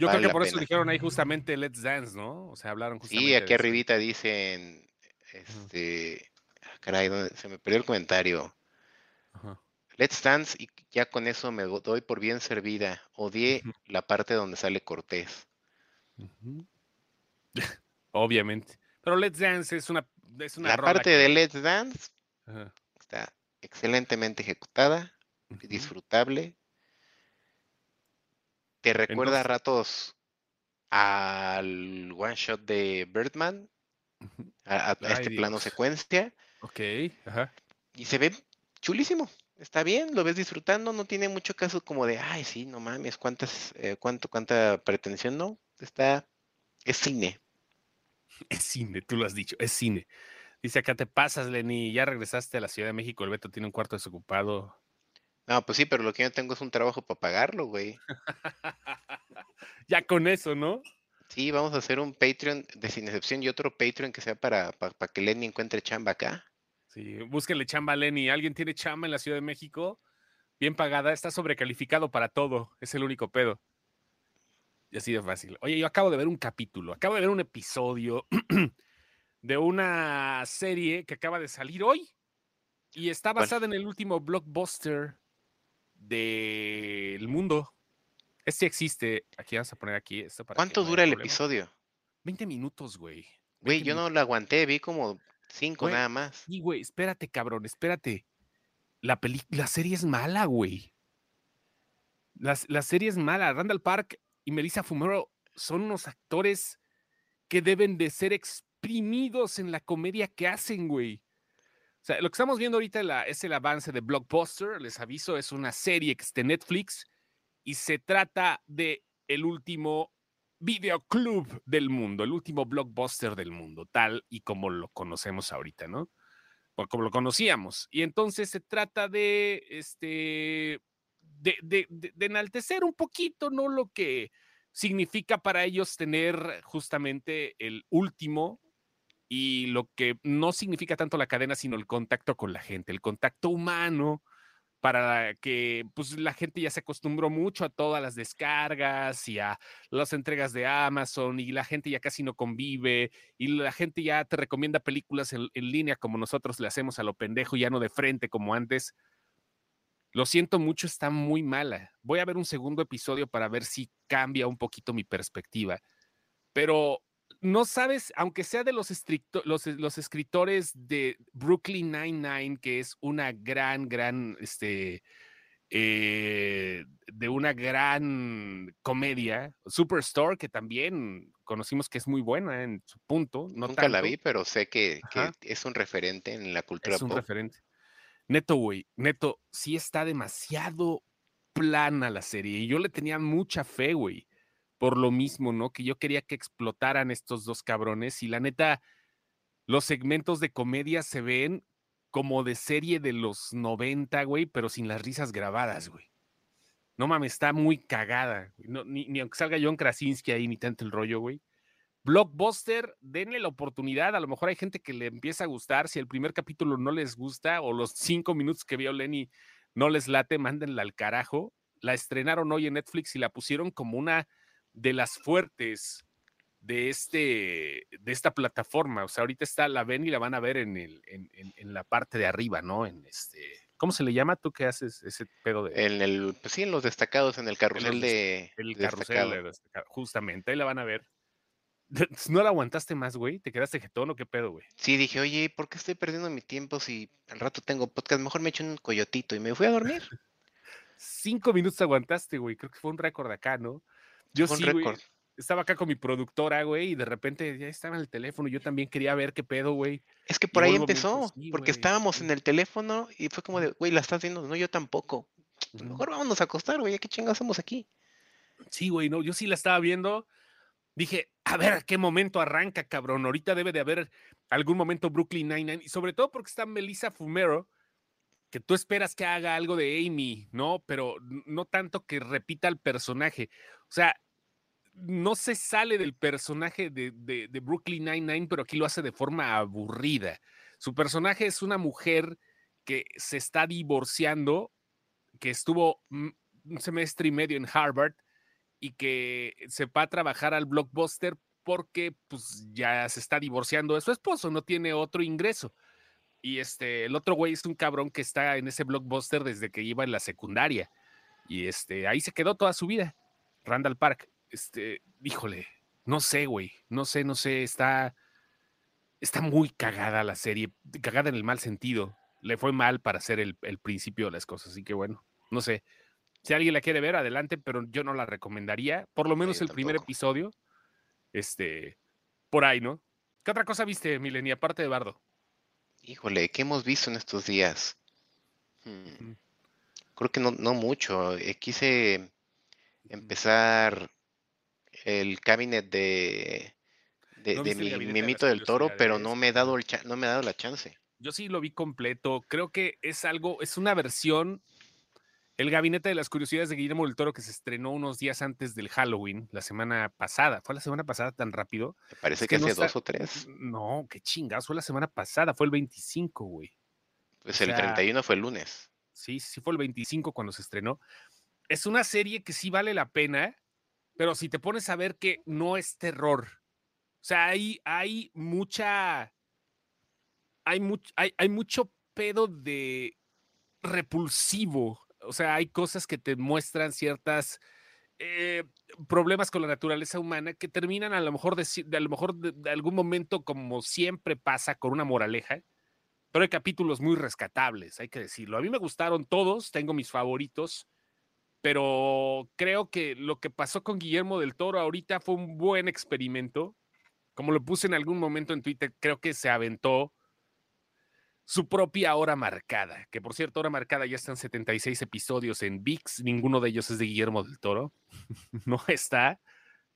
Yo creo que por eso dijeron ahí justamente Let's Dance, ¿no? O sea, hablaron justamente. Sí, aquí arribita dicen. Este. Ah, caray, se me perdió el comentario. Let's Dance, y ya con eso me doy por bien servida. Odié la parte donde sale Cortés. Obviamente. Pero Let's Dance es una. Es una la parte de Let's Dance está excelentemente ejecutada, disfrutable ¿Te recuerda a ratos al one shot de Birdman? A, este plano secuencia. Ok, ajá. Y se ve chulísimo. Está bien, lo ves disfrutando, no tiene mucho caso como de, ay, sí, no mames, cuántas, eh, cuánto, cuánta pretensión, no. Está, es cine. Es cine, tú lo has dicho, es cine. Dice acá te pasas, Lenny, ya regresaste a la Ciudad de México, el Beto tiene un cuarto desocupado. No, pues sí, pero lo que yo tengo es un trabajo para pagarlo, güey. ya con eso, ¿no? Sí, vamos a hacer un Patreon de sin excepción y otro Patreon que sea para, para, que Lenny encuentre chamba acá. Sí, búsquenle chamba a Lenny. ¿Alguien tiene chamba en la Ciudad de México? Bien pagada, está sobrecalificado para todo. Es el único pedo. Y así de fácil. Oye, yo acabo de ver un capítulo, acabo de ver un episodio de una serie que acaba de salir hoy y está basada en el último blockbuster del mundo. Este existe. Aquí vamos a poner aquí esto para ¿Cuánto dura el episodio? 20 minutos, güey. Güey, yo no lo aguanté, vi como 5 nada más. Y güey, espérate, cabrón, espérate. La, la serie es mala, güey. La, la serie es mala. Randall Park y Melissa Fumero son unos actores que deben de ser exprimidos en la comedia que hacen, güey. Lo que estamos viendo ahorita es el avance de Blockbuster. Les aviso, es una serie que está en Netflix y se trata de el último videoclub del mundo, el último blockbuster del mundo, tal y como lo conocemos ahorita, ¿no? O como lo conocíamos. Y entonces se trata de, este, de, de, de enaltecer un poquito, ¿no? Lo que significa para ellos tener justamente el último y lo que no significa tanto la cadena, sino el contacto con la gente, el contacto humano, para que pues la gente ya se acostumbró mucho a todas las descargas y a las entregas de Amazon y la gente ya casi no convive y la gente ya te recomienda películas en, en línea como nosotros le hacemos a lo pendejo, ya no de frente como antes. Lo siento mucho, está muy mala. Voy a ver un segundo episodio para ver si cambia un poquito mi perspectiva. Pero no sabes, aunque sea de los, los, los, escritores de Brooklyn Nine-Nine, que es una gran, gran, este, eh, de una gran comedia, Superstore, que también conocimos que es muy buena en su punto. Nunca la vi, pero sé que, es un referente en la cultura Es un referente. Neto, güey, neto, sí está demasiado plana la serie y yo le tenía mucha fe, güey por lo mismo, ¿no? Que yo quería que explotaran estos dos cabrones y la neta, los segmentos de comedia se ven como de serie de los 90, güey, pero sin las risas grabadas, güey. no mames, está muy cagada. ni, ni, aunque salga John Krasinski ahí, ni tanto el rollo, güey. Blockbuster, denle la oportunidad. A lo mejor hay gente que le empieza a gustar. Si el primer capítulo no les gusta o los cinco minutos que vio Lenny no les late, mándenla al carajo. La estrenaron hoy en Netflix y la pusieron como una de las fuertes de, este, de esta plataforma. O sea, ahorita está, la ven y la van a ver en, el, en, en la parte de arriba, ¿no? En este, ¿Cómo se le llama? ¿Tú qué haces ese pedo de.? En el, pues sí, en los destacados, en el carrusel de. El carrusel de destacado. Justamente, ahí la van a ver. ¿No la aguantaste más, güey? ¿Te quedaste jetón o qué pedo, güey? Sí, dije, oye, ¿por qué estoy perdiendo mi tiempo si al rato tengo podcast? Mejor me echo un coyotito y me fui a dormir. Cinco minutos aguantaste, güey. Creo que fue un récord acá, ¿no? Yo sí, güey estaba acá con mi productora, güey, y de repente ya estaba en el teléfono. Yo también quería ver qué pedo, güey. Es que por ahí empezó, porque estábamos en el teléfono y fue como de, güey, la estás viendo. No, yo tampoco. Mejor vámonos a acostar, güey, ¿qué chingados hacemos aquí? Sí, güey, no, yo sí la estaba viendo. Dije, a ver, ¿a qué momento arranca, cabrón? Ahorita debe de haber algún momento Brooklyn Nine-Nine, y sobre todo porque está Melissa Fumero, que tú esperas que haga algo de Amy, ¿no? Pero no tanto que repita el personaje. O sea, no se sale del personaje de, de, Brooklyn Nine-Nine, pero aquí lo hace de forma aburrida. Su personaje es una mujer que se está divorciando, que estuvo un semestre y medio en Harvard y que se va a trabajar al blockbuster porque pues ya se está divorciando de su esposo, no tiene otro ingreso. Y este, el otro güey es un cabrón que está en ese blockbuster desde que iba en la secundaria. Y este, ahí se quedó toda su vida, Randall Park este, híjole, no sé, güey, no sé, no sé, está, está muy cagada la serie, cagada en el mal sentido. Le fue mal para hacer el, principio de las cosas, así que bueno, no sé. Si alguien la quiere ver, adelante, pero yo no la recomendaría, por lo menos el primer episodio, este, por ahí, ¿no? ¿Qué otra cosa viste, Milenia, aparte de Bardo? Híjole, ¿qué hemos visto en estos días? Hmm, creo que no, no mucho. Eh, quise empezar el cabinet de, de, mi mimito del toro, pero no me he dado el no me ha dado la chance. Yo sí lo vi completo. Creo que es algo, es una versión. El gabinete de las curiosidades de Guillermo del Toro que se estrenó unos días antes del Halloween, la semana pasada. ¿Fue la semana pasada tan rápido? Me parece que, hace dos o tres. No, qué chingados, fue la semana pasada, fue el 25, güey. Pues el 31 fue el lunes. Sí, sí fue el 25 cuando se estrenó. Es una serie que sí vale la pena pero si te pones a ver que no es terror, o sea, hay, hay mucha, hay, mucho, hay, hay mucho pedo de repulsivo, o sea, hay cosas que te muestran ciertas eh, problemas con la naturaleza humana que terminan a lo mejor de, a lo mejor de, algún momento como siempre pasa con una moraleja, pero hay capítulos muy rescatables, hay que decirlo. A mí me gustaron todos, tengo mis favoritos pero creo que lo que pasó con Guillermo del Toro ahorita fue un buen experimento. Como lo puse en algún momento en Twitter, creo que se aventó su propia hora marcada, que por cierto, hora marcada ya están 76 episodios en VIX, ninguno de ellos es de Guillermo del Toro. no está,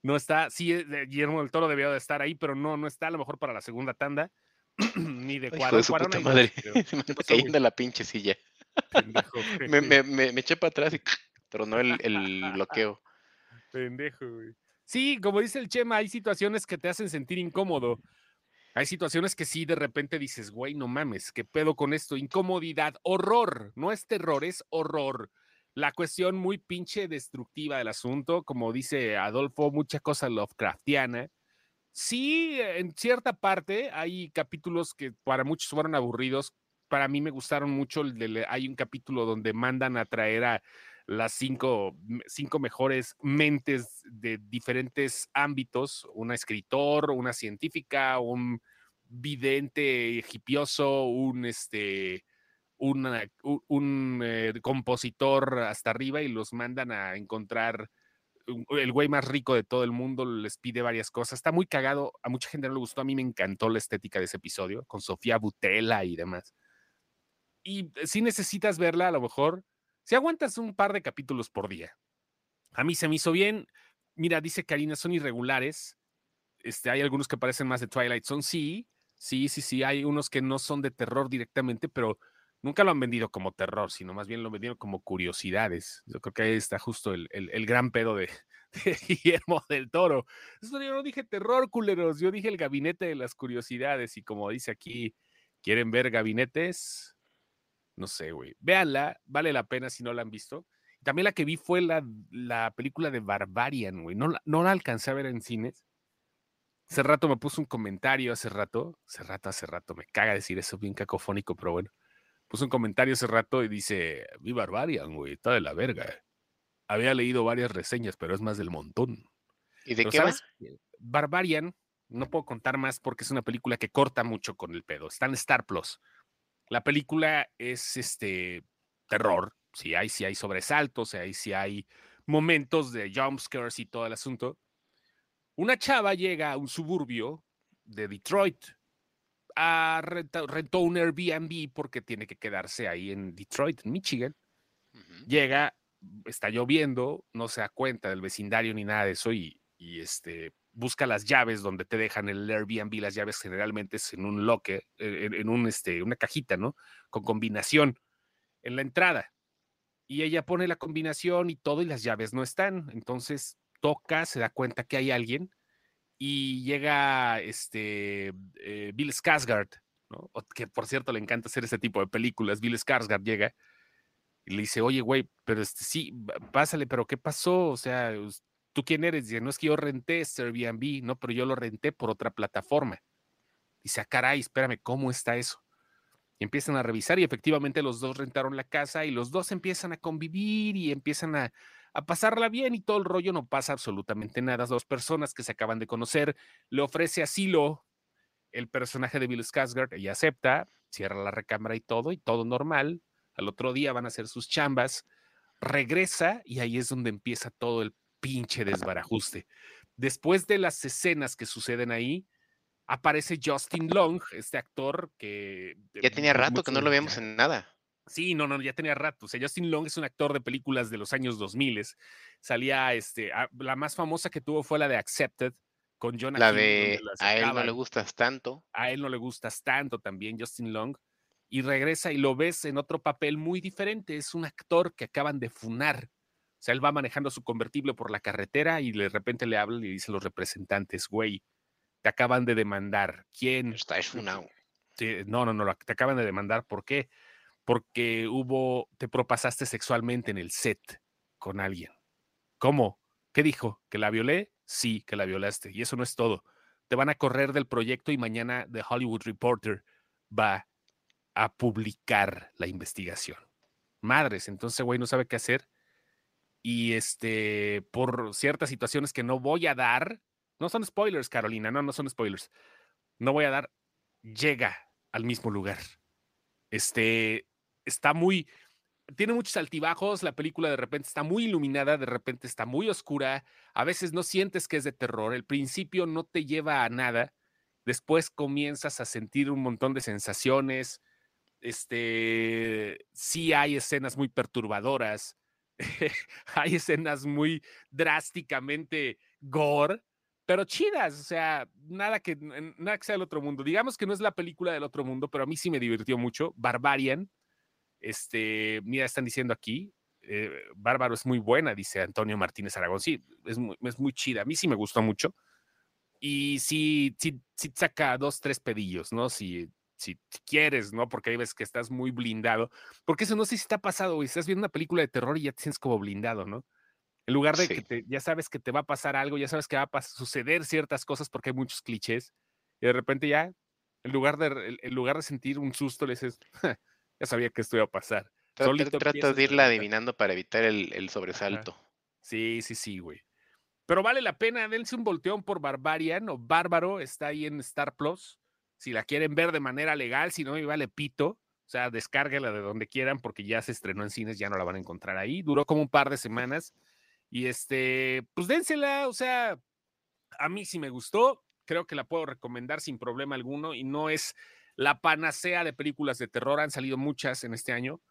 no está, sí, eh, Guillermo del Toro debió de estar ahí, pero no, no está, a lo mejor para la segunda tanda, ni de cuadro. de su puta madre, se me cayendo la pinche silla. me, me, me, me eché para atrás y pero no el, el bloqueo. Pendejo, güey. Sí, como dice el Chema, hay situaciones que te hacen sentir incómodo. Hay situaciones que sí, de repente dices, güey, no mames, ¿qué pedo con esto? Incomodidad, horror, no es terror, es horror. La cuestión muy pinche destructiva del asunto, como dice Adolfo, mucha cosa Lovecraftiana. Sí, en cierta parte hay capítulos que para muchos fueron aburridos. Para mí me gustaron mucho. hay un capítulo donde mandan a traer a las cinco, cinco mejores mentes de diferentes ámbitos, una escritor, una científica, un vidente hipioso, un, este, un, eh, compositor hasta arriba y los mandan a encontrar el güey más rico de todo el mundo, les pide varias cosas. Está muy cagado, a mucha gente no le gustó, a mí me encantó la estética de ese episodio, con Sofía Butela y demás. Y si necesitas verla, a lo mejor si aguantas un par de capítulos por día, a mí se me hizo bien. Mira, dice Karina, son irregulares. Este, hay algunos que parecen más de Twilight Zone. Sí, sí, sí, sí. Hay unos que no son de terror directamente, pero nunca lo han vendido como terror, sino más bien lo vendido como curiosidades. Yo creo que ahí está justo el, gran pedo de, Guillermo del Toro. Yo no dije terror, culeros, yo dije el gabinete de las curiosidades y como dice aquí, ¿quieren ver gabinetes? No sé, güey. Véanla, vale la pena si no la han visto. También la que vi fue la, la película de Barbarian, güey. No, no la alcancé a ver en cines. Hace rato me puso un comentario, hace rato, hace rato, hace rato, me caga decir eso bien cacofónico, pero bueno puso un comentario hace rato y dice, vi Barbarian, güey, está de la verga. Había leído varias reseñas, pero es más del montón. ¿Y de qué sabes? Barbarian, no puedo contar más porque es una película que corta mucho con el pedo. Está en Star Plus. La película es este terror. Sí hay, sí hay sobresaltos, hay, sí hay momentos de jumpscares y todo el asunto. Una chava llega a un suburbio de Detroit rentó un Airbnb porque tiene que quedarse ahí en Detroit, en Michigan. Llega, está lloviendo, no se da cuenta del vecindario ni nada de eso y, este, busca las llaves donde te dejan el Airbnb, las llaves generalmente es en un locker, eh, en, un, este, una cajita, ¿no? Con combinación en la entrada. Y ella pone la combinación y todo y las llaves no están. Entonces toca, se da cuenta que hay alguien y llega este eh, Bill Skarsgård, que por cierto le encanta hacer ese tipo de películas. Bill Skarsgård llega y le dice, oye, güey, pero este, sí, pásale, pero ¿qué pasó? O sea, ¿tú quién eres? Dice, no es que yo renté este Airbnb, no, pero yo lo renté por otra plataforma. Dice, ah, caray, espérame, ¿cómo está eso? Y empiezan a revisar y efectivamente los dos rentaron la casa y los dos empiezan a convivir y empiezan a, pasarla bien y todo el rollo no pasa absolutamente nada. Dos personas que se acaban de conocer, le ofrece asilo el personaje de Bill Skarsgård, ella acepta, cierra la recámara y todo, y todo normal. Al otro día van a hacer sus chambas, regresa y ahí es donde empieza todo el pinche desbarajuste. Después de las escenas que suceden ahí, aparece Justin Long, este actor que... Ya tenía rato que no lo vemos en nada. Sí, no, no, ya tenía rato. O sea, Justin Long es un actor de películas de los años 2000. Salía, este, la más famosa que tuvo fue la de Accepted con Jonah La de A él no le gustas tanto. A él no le gustas tanto también, Justin Long. Y regresa y lo ves en otro papel muy diferente. Es un actor que acaban de funar. O sea, él va manejando su convertible por la carretera y de repente le hablan y dicen los representantes, güey, te acaban de demandar. ¿Quién? Está es funado. no, no, no, te acaban de demandar. ¿Por qué? porque hubo, te propasaste sexualmente en el set con alguien. ¿Cómo? ¿Qué dijo? ¿Que la violé? Sí, que la violaste. Y eso no es todo. Te van a correr del proyecto y mañana The Hollywood Reporter va a publicar la investigación. Madres, entonces, güey, no sabe qué hacer. Y este, por ciertas situaciones que no voy a dar, no son spoilers, Carolina, no, no son spoilers. No voy a dar, llega al mismo lugar. Este, está muy, tiene muchos altibajos, la película de repente está muy iluminada, de repente está muy oscura, a veces no sientes que es de terror, el principio no te lleva a nada, después comienzas a sentir un montón de sensaciones, este, sí hay escenas muy perturbadoras, hay escenas muy drásticamente gore, pero chidas, o sea, nada que, nada sea del otro mundo. Digamos que no es la película del otro mundo, pero a mí sí me divirtió mucho. Barbarian, este, mira, están diciendo aquí, eh, Bárbaro es muy buena, dice Antonio Martínez Aragón. Sí, es muy, es muy chida. A mí sí me gustó mucho. Y sí, sí, sí saca dos, tres pedillos, ¿no? Si, si, quieres, ¿no? Porque ahí ves que estás muy blindado. Porque eso no sé si te ha pasado, güey. Estás viendo una película de terror y ya te sientes como blindado, ¿no? En lugar de que ya sabes que te va a pasar algo, ya sabes que va a suceder ciertas cosas porque hay muchos clichés. Y de repente ya, en lugar de, en lugar de sentir un susto, le dices, ya sabía que esto iba a pasar. Trata, de irla adivinando para evitar el, sobresalto. Sí, sí, sí, güey. Pero vale la pena, dense un volteón por Barbarian o Bárbaro, está ahí en Star Plus. Si la quieren ver de manera legal, si no, me vale pito. O sea, descárguela de donde quieran porque ya se estrenó en cines, ya no la van a encontrar ahí. Duró como un par de semanas. Y este, pues dénsela, o sea, a mí sí me gustó. Creo que la puedo recomendar sin problema alguno y no es la panacea de películas de terror. Han salido muchas en este año,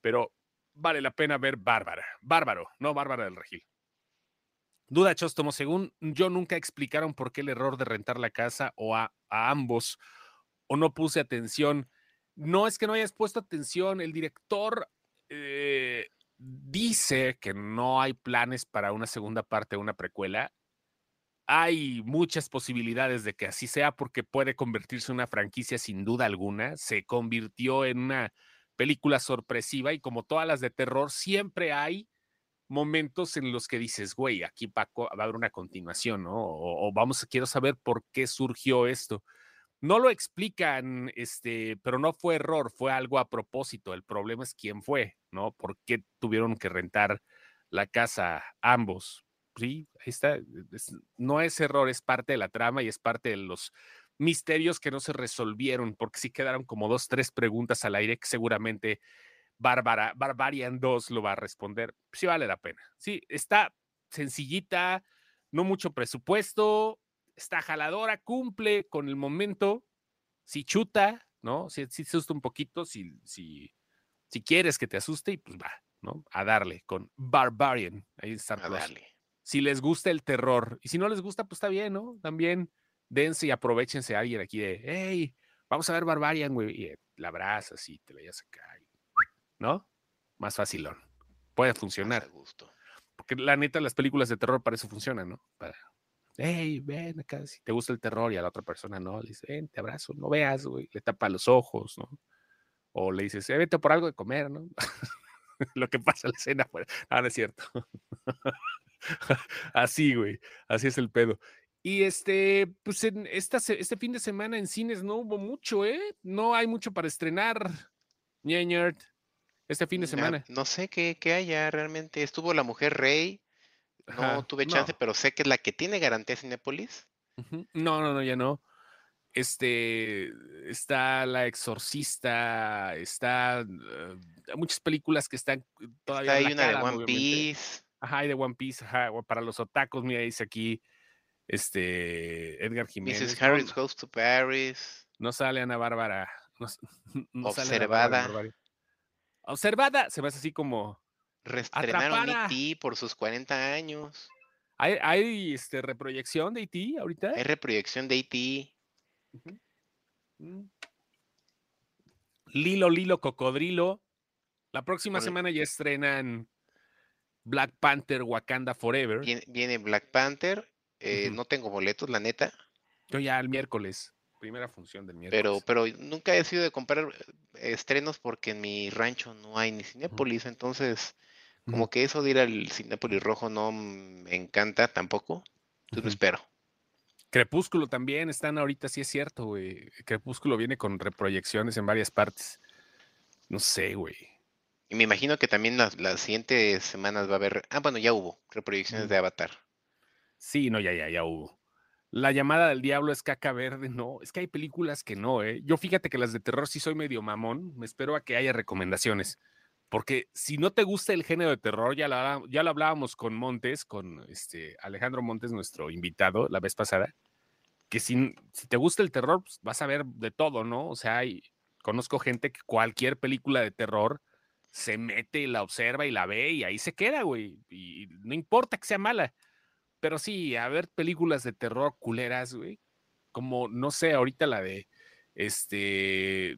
pero vale la pena ver Bárbara. Bárbaro, no Bárbara del Regil. Duda Chóstomo, según yo nunca explicaron por qué el error de rentar la casa o a, ambos, o no puse atención no es que no hayas puesto atención, el director eh, dice que no hay planes para una segunda parte de una precuela. Hay muchas posibilidades de que así sea porque puede convertirse en una franquicia sin duda alguna. Se convirtió en una película sorpresiva y como todas las de terror, siempre hay momentos en los que dices, güey, aquí va, a haber una continuación, ¿no? O, o, vamos, quiero saber por qué surgió esto. No lo explican, este, pero no fue error, fue algo a propósito. El problema es quién fue, ¿no? ¿Por qué tuvieron que rentar la casa ambos? Sí, ahí está. no es error, es parte de la trama y es parte de los misterios que no se resolvieron, porque sí quedaron como dos, tres preguntas al aire que seguramente Bárbara, Barbarian 2 lo va a responder. Sí vale la pena. Sí, está sencillita, no mucho presupuesto, está jaladora, cumple con el momento, si chuta, ¿no? Si, si se asusta un poquito, si, si, si quieres que te asuste, y pues va, ¿no? A darle con Barbarian. Ahí está. A darle. Si les gusta el terror, y si no les gusta, pues está bien, ¿no? También dense y aprovechense a alguien aquí de, hey, vamos a ver Barbarian, güey, y la abrazas y te la llevas acá, ¿no? Más fácilón. Puede funcionar. gusto. Porque la neta, las películas de terror para eso funcionan, ¿no? Para hey, ven acá, si te gusta el terror y a la otra persona no, le dice, ven, te abrazo, no veas, güey, le tapa los ojos, ¿no? O le dices, eh, vete por algo de comer, ¿no? Lo que pasa en la escena, pues, ah, no es cierto. así, güey, así es el pedo. Y este, pues en esta, este fin de semana en cines no hubo mucho, ¿eh? No hay mucho para estrenar, ñeñert, este fin de semana. No, sé qué, qué haya realmente. Estuvo La Mujer Rey, no tuve chance, pero sé que es la que tiene garantía Cinépolis. No, no, no, ya no. Este está La Exorcista, está eh, muchas películas que están todavía. Está hay una de One Piece. Ajá, hay de One Piece, ajá, para los otacos, mira, dice aquí este Edgar Jiménez. Mrs. Harris Goes to Paris. No sale Ana Bárbara. Observada. Observada, se ve así como Reestrenaron E.T. por sus 40 años. ¿Hay, hay este, reproyección de E.T. ahorita? Hay reproyección de E.T. Mm. Lilo, Lilo, Cocodrilo. La próxima semana ya estrenan Black Panther Wakanda Forever. Viene, Black Panther. Eh, no tengo boletos, la neta. Yo ya el miércoles. Primera función del miércoles. Pero, pero nunca he sido de comprar eh, estrenos porque en mi rancho no hay ni Cinépolis, entonces como que eso de ir al Cinépolis Rojo no me encanta tampoco. Entonces espero. Crepúsculo también están ahorita, sí es cierto, güey. Crepúsculo viene con reproyecciones en varias partes. No sé, güey. Y me imagino que también las, siguientes semanas va a haber. Ah, bueno, ya hubo reproyecciones de Avatar. Sí, no, ya, ya, ya hubo. La llamada del diablo es caca verde, no. Es que hay películas que no, ¿eh? Yo fíjate que las de terror sí soy medio mamón. Me espero a que haya recomendaciones. Porque si no te gusta el género de terror, ya lo, ya lo hablábamos con Montes, con este Alejandro Montes, nuestro invitado la vez pasada, que si, te gusta el terror, pues, vas a ver de todo, ¿no? O sea, conozco gente que cualquier película de terror se mete, la observa y la ve y ahí se queda, güey. Y no importa que sea mala. Pero sí, a ver películas de terror culeras, güey. Como, no sé, ahorita la de, este,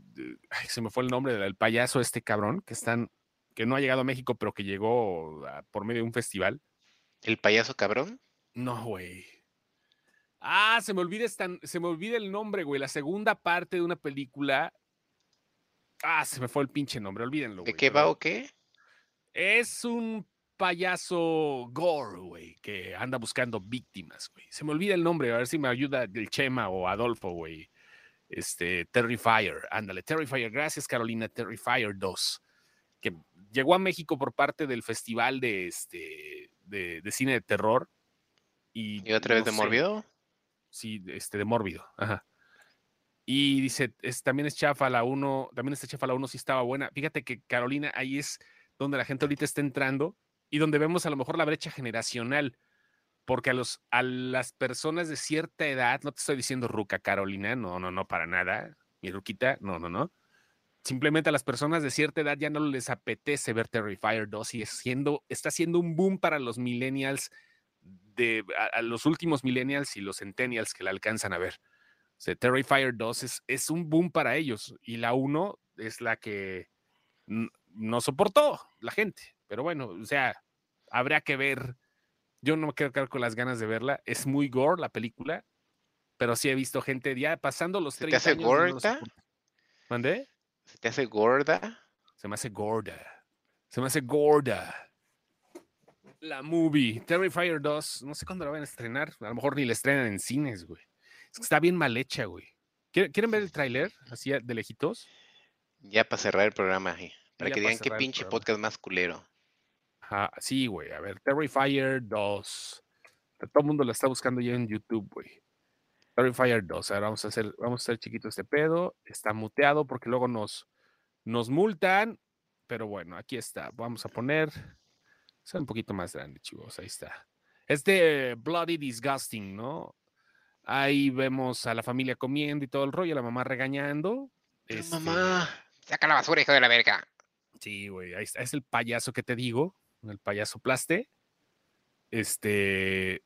se me fue el nombre del payaso este cabrón, que están que no ha llegado a México, pero que llegó por medio de un festival. ¿El payaso cabrón? No, güey. Ah, se me olvida se me olvida el nombre, güey. La segunda parte de una película. Ah, se me fue el pinche nombre, olvídenlo. ¿De qué va o qué? Es un payaso gore, güey, que anda buscando víctimas, güey. Se me olvida el nombre, a ver si me ayuda el Chema o Adolfo, güey. Este, Terrifier, ándale, Terrifier, gracias Carolina, Terrifier 2, que llegó a México por parte del Festival de, este, de, Cine de Terror. ¿Y, ¿Y otra vez de Mórbido? Sí, este, de Mórbido, ajá. Y dice, es, también es chafa la 1, también esta chafa la 1 sí estaba buena. Fíjate que Carolina, ahí es donde la gente ahorita está entrando y donde vemos a lo mejor la brecha generacional. Porque a, los, a las personas de cierta edad, no te estoy diciendo ruca Carolina, no, no, no, para nada, mi ruquita, no, no, no simplemente a las personas de cierta edad ya no les apetece ver Terrifier 2 y siendo, está siendo un boom para los millennials, de, a, los últimos millennials y los centennials que la alcanzan a ver. O sea, Terrifier 2 es, es, un boom para ellos y la 1 es la que no soportó la gente. Pero bueno, o sea, habría que ver. Yo no me quiero quedar con las ganas de verla. Es muy gore la película, pero sí he visto gente ya pasando los 30 ¿Se te hace gorda? ¿Mandé? ¿Se te hace gorda? Se me hace gorda. Se me hace gorda. La movie. Terrifier 2. No sé cuándo la van a estrenar. A lo mejor ni la estrenan en cines, güey. Es que está bien mal hecha, güey. ¿Quieren ver el tráiler así de lejitos? Ya para cerrar el programa, para que digan qué pinche podcast más culero. Ajá, sí, güey. A ver, Terrifier 2. Todo el mundo la está buscando ya en YouTube, güey. Terrifier 2. Ahora vamos a hacer, vamos a hacer chiquito este pedo. Está muteado porque luego nos, nos multan. Pero bueno, aquí está. Vamos a poner. Un poquito más grande, chicos. Ahí está. Este Bloody Disgusting, ¿no? Ahí vemos a la familia comiendo y todo el rollo, la mamá regañando. Este mamá, saca la basura, hijo de la verga. Sí, güey, ahí está. Es el payaso que te digo, el payaso plaste. Este.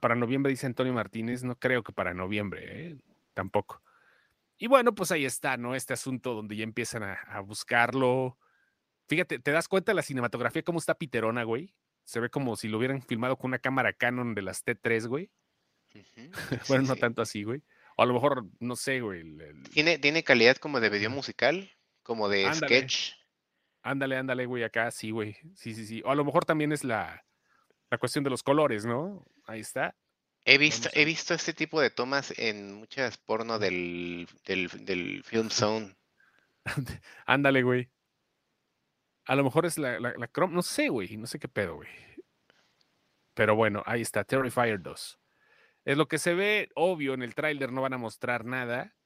Para noviembre, dice Antonio Martínez. No creo que para noviembre, ¿eh? tampoco. Y bueno, pues ahí está, ¿no? Este asunto donde ya empiezan a, buscarlo. Fíjate, ¿te das cuenta de la cinematografía cómo está piterona, güey? Se ve como si lo hubieran filmado con una cámara Canon de las T3, güey. bueno, no tanto así, güey. O a lo mejor, no sé, güey. ¿Tiene, ¿Tiene calidad como de video musical? Como de sketch. Ándale, ándale, güey, acá sí, güey. Sí, sí, sí. O a lo mejor también es la, la cuestión de los colores, ¿no? Ahí está. He visto, he visto este tipo de tomas en muchas porno del, del, del Film Zone. Ándale, güey. A lo mejor es la, la, la no sé, güey, no sé qué pedo, güey. Pero bueno, ahí está, Terrifier 2. Es lo que se ve, obvio, en el tráiler no van a mostrar nada.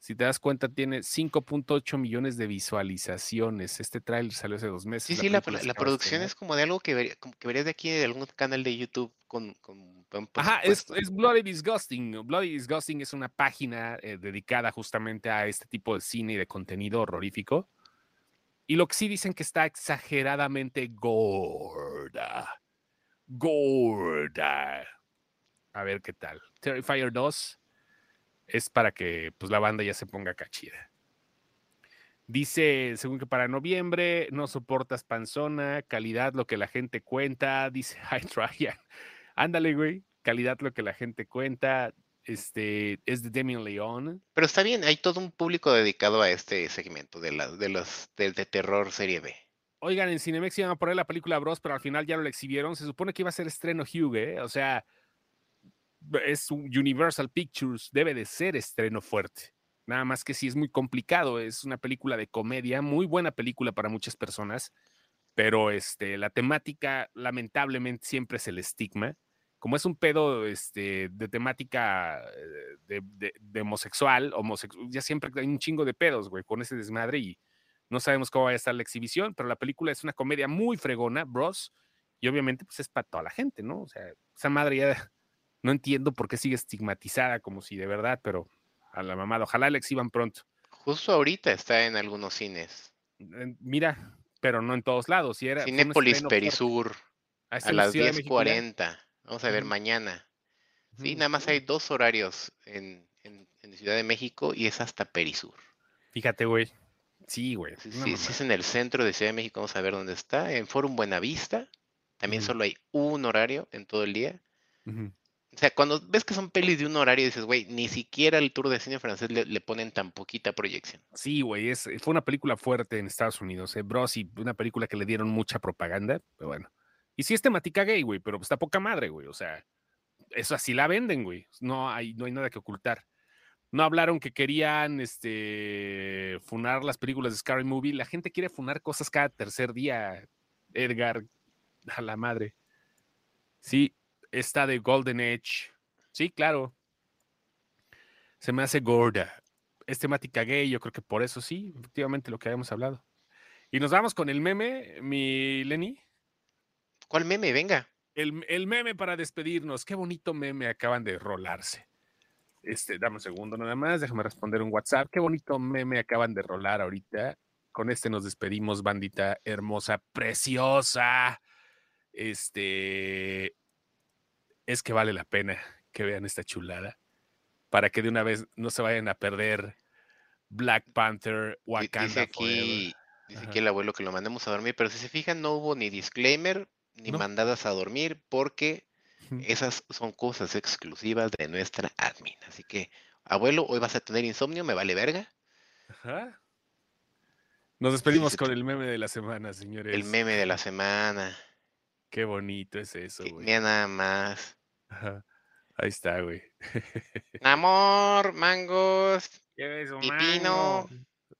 Si te das cuenta, tiene 5.8 millones de visualizaciones. Este tráiler salió hace dos meses. Sí, sí, la, producción es como de algo que, que verías de aquí de algún canal de YouTube con... con, Ajá, es, Bloody Disgusting. Bloody Disgusting es una página eh, dedicada justamente a este tipo de cine y de contenido horrorífico. Y lo que sí dicen que está exageradamente gorda. Gorda a ver qué tal. Terrifier 2 es para que pues, la banda ya se ponga cachida. Dice, según que para noviembre no soportas panzona, calidad lo que la gente cuenta. Dice, hi Ryan. Ándale, güey. Calidad lo que la gente cuenta. Este es de Demian León. Pero está bien, hay todo un público dedicado a este segmento de, la, de los de, terror serie B. Oigan, en Cinemex iban a poner la película Bros, pero al final ya no la exhibieron. Se supone que iba a ser estreno Hugh, ¿eh? O sea, es un Universal Pictures, debe de ser estreno fuerte. Nada más que sí es muy complicado, es una película de comedia, muy buena película para muchas personas, pero este, la temática lamentablemente siempre es el estigma. Como es un pedo este, de temática eh, de, homosexual, ya siempre hay un chingo de pedos, güey, con ese desmadre y no sabemos cómo va a estar la exhibición, pero la película es una comedia muy fregona, bros, y obviamente pues es para toda la gente, ¿no? O sea, esa madre ya no entiendo por qué sigue estigmatizada como si de verdad, pero a la mamada. Ojalá la exhiban pronto. Justo ahorita está en algunos cines. Mira, pero no en todos lados. Si era, Cinépolis Perisur a, las 10.40. Vamos a ver mañana. Sí, nada más hay dos horarios en, Ciudad de México y es hasta Perisur. Fíjate, güey. Sí, güey. Sí, es en el centro de Ciudad de México. Vamos a ver dónde está. En Forum Buenavista. También solo hay un horario en todo el día. O sea, cuando ves que son pelis de un horario, dices, güey, ni siquiera el tour de cine francés le, ponen tan poquita proyección. Sí, güey, es, fue una película fuerte en Estados Unidos, eh, Bros, y una película que le dieron mucha propaganda, pero bueno. Y sí es temática gay, güey, pero está poca madre, güey, o sea, eso así la venden, güey, no hay, no hay nada que ocultar. No hablaron que querían este, funar las películas de Scary Movie. La gente quiere funar cosas cada tercer día, Edgar, a la madre. Sí, esta de Golden Age. Sí, claro. Se me hace gorda. Es temática gay, yo creo que por eso sí, efectivamente lo que habíamos hablado. Y nos vamos con el meme, mi Lenny. ¿Cuál meme? Venga. El, el, meme para despedirnos. Qué bonito meme acaban de rolarse. Este, dame un segundo nada más, déjame responder un WhatsApp. Qué bonito meme acaban de rolar ahorita. Con este nos despedimos, bandita hermosa, preciosa. Este, es que vale la pena que vean esta chulada para que de una vez no se vayan a perder Black Panther, Wakanda Dice aquí, dice aquí el abuelo que lo mandemos a dormir, pero si se fijan, no hubo ni disclaimer ni No. mandadas a dormir porque esas son cosas exclusivas de nuestra admin. Así que, abuelo, hoy vas a tener insomnio, me vale verga. Ajá. Nos despedimos con el meme de la semana, señores. El meme de la semana. Qué bonito es eso, güey. Mira nada más. Ajá. Ahí está, güey. Amor, mangos. ¿Qué es, Pipino. mango?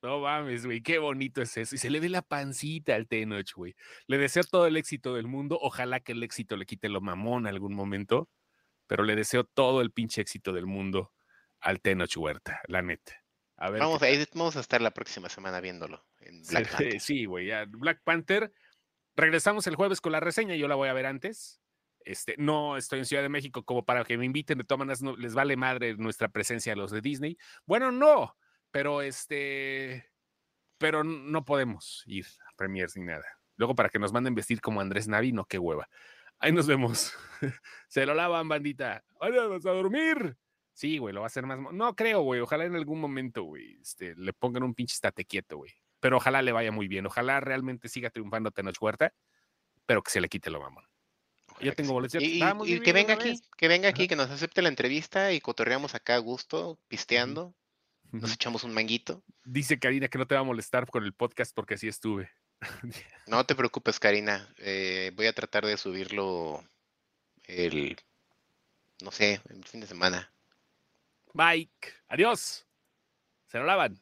No mames, güey, qué bonito es eso. Y se le ve la pancita al Tenoch, güey. Le deseo todo el éxito del mundo. Ojalá que el éxito le quite lo mamón en algún momento. Pero le deseo todo el pinche éxito del mundo al Tenoch Huerta, la neta. A ver. Vamos, qué ahí vamos a estar la próxima semana viéndolo en Black Panther. Sí, güey, ya. Black Panther. Regresamos el jueves con la reseña, yo la voy a ver antes. Este, no estoy en Ciudad de México como para que me inviten, de todas maneras no, les vale madre nuestra presencia a los de Disney. Bueno, no, pero este, pero no podemos ir a premiers ni nada. Luego para que nos manden vestir como Andrés Navi, no, qué hueva. Ahí nos vemos. Se lo lavan, bandita. ¡Vámonos a dormir! Sí, güey, lo va a hacer más. No creo, güey. Ojalá en algún momento, güey, este, le pongan un pinche estate quieto, güey. Pero ojalá le vaya muy bien. Ojalá realmente siga triunfando Tenoch Huerta, pero que se le quite lo mamón. Que tengo boletos. Y, que venga aquí, vez. que venga aquí, Ajá. que nos acepte la entrevista y cotorreamos acá a gusto, pisteando, nos echamos un manguito. Dice Karina que no te va a molestar con el podcast porque así estuve. No te preocupes, Karina. eh, voy a tratar de subirlo el, no sé, el fin de semana. Mike, adiós. Se lo lavan.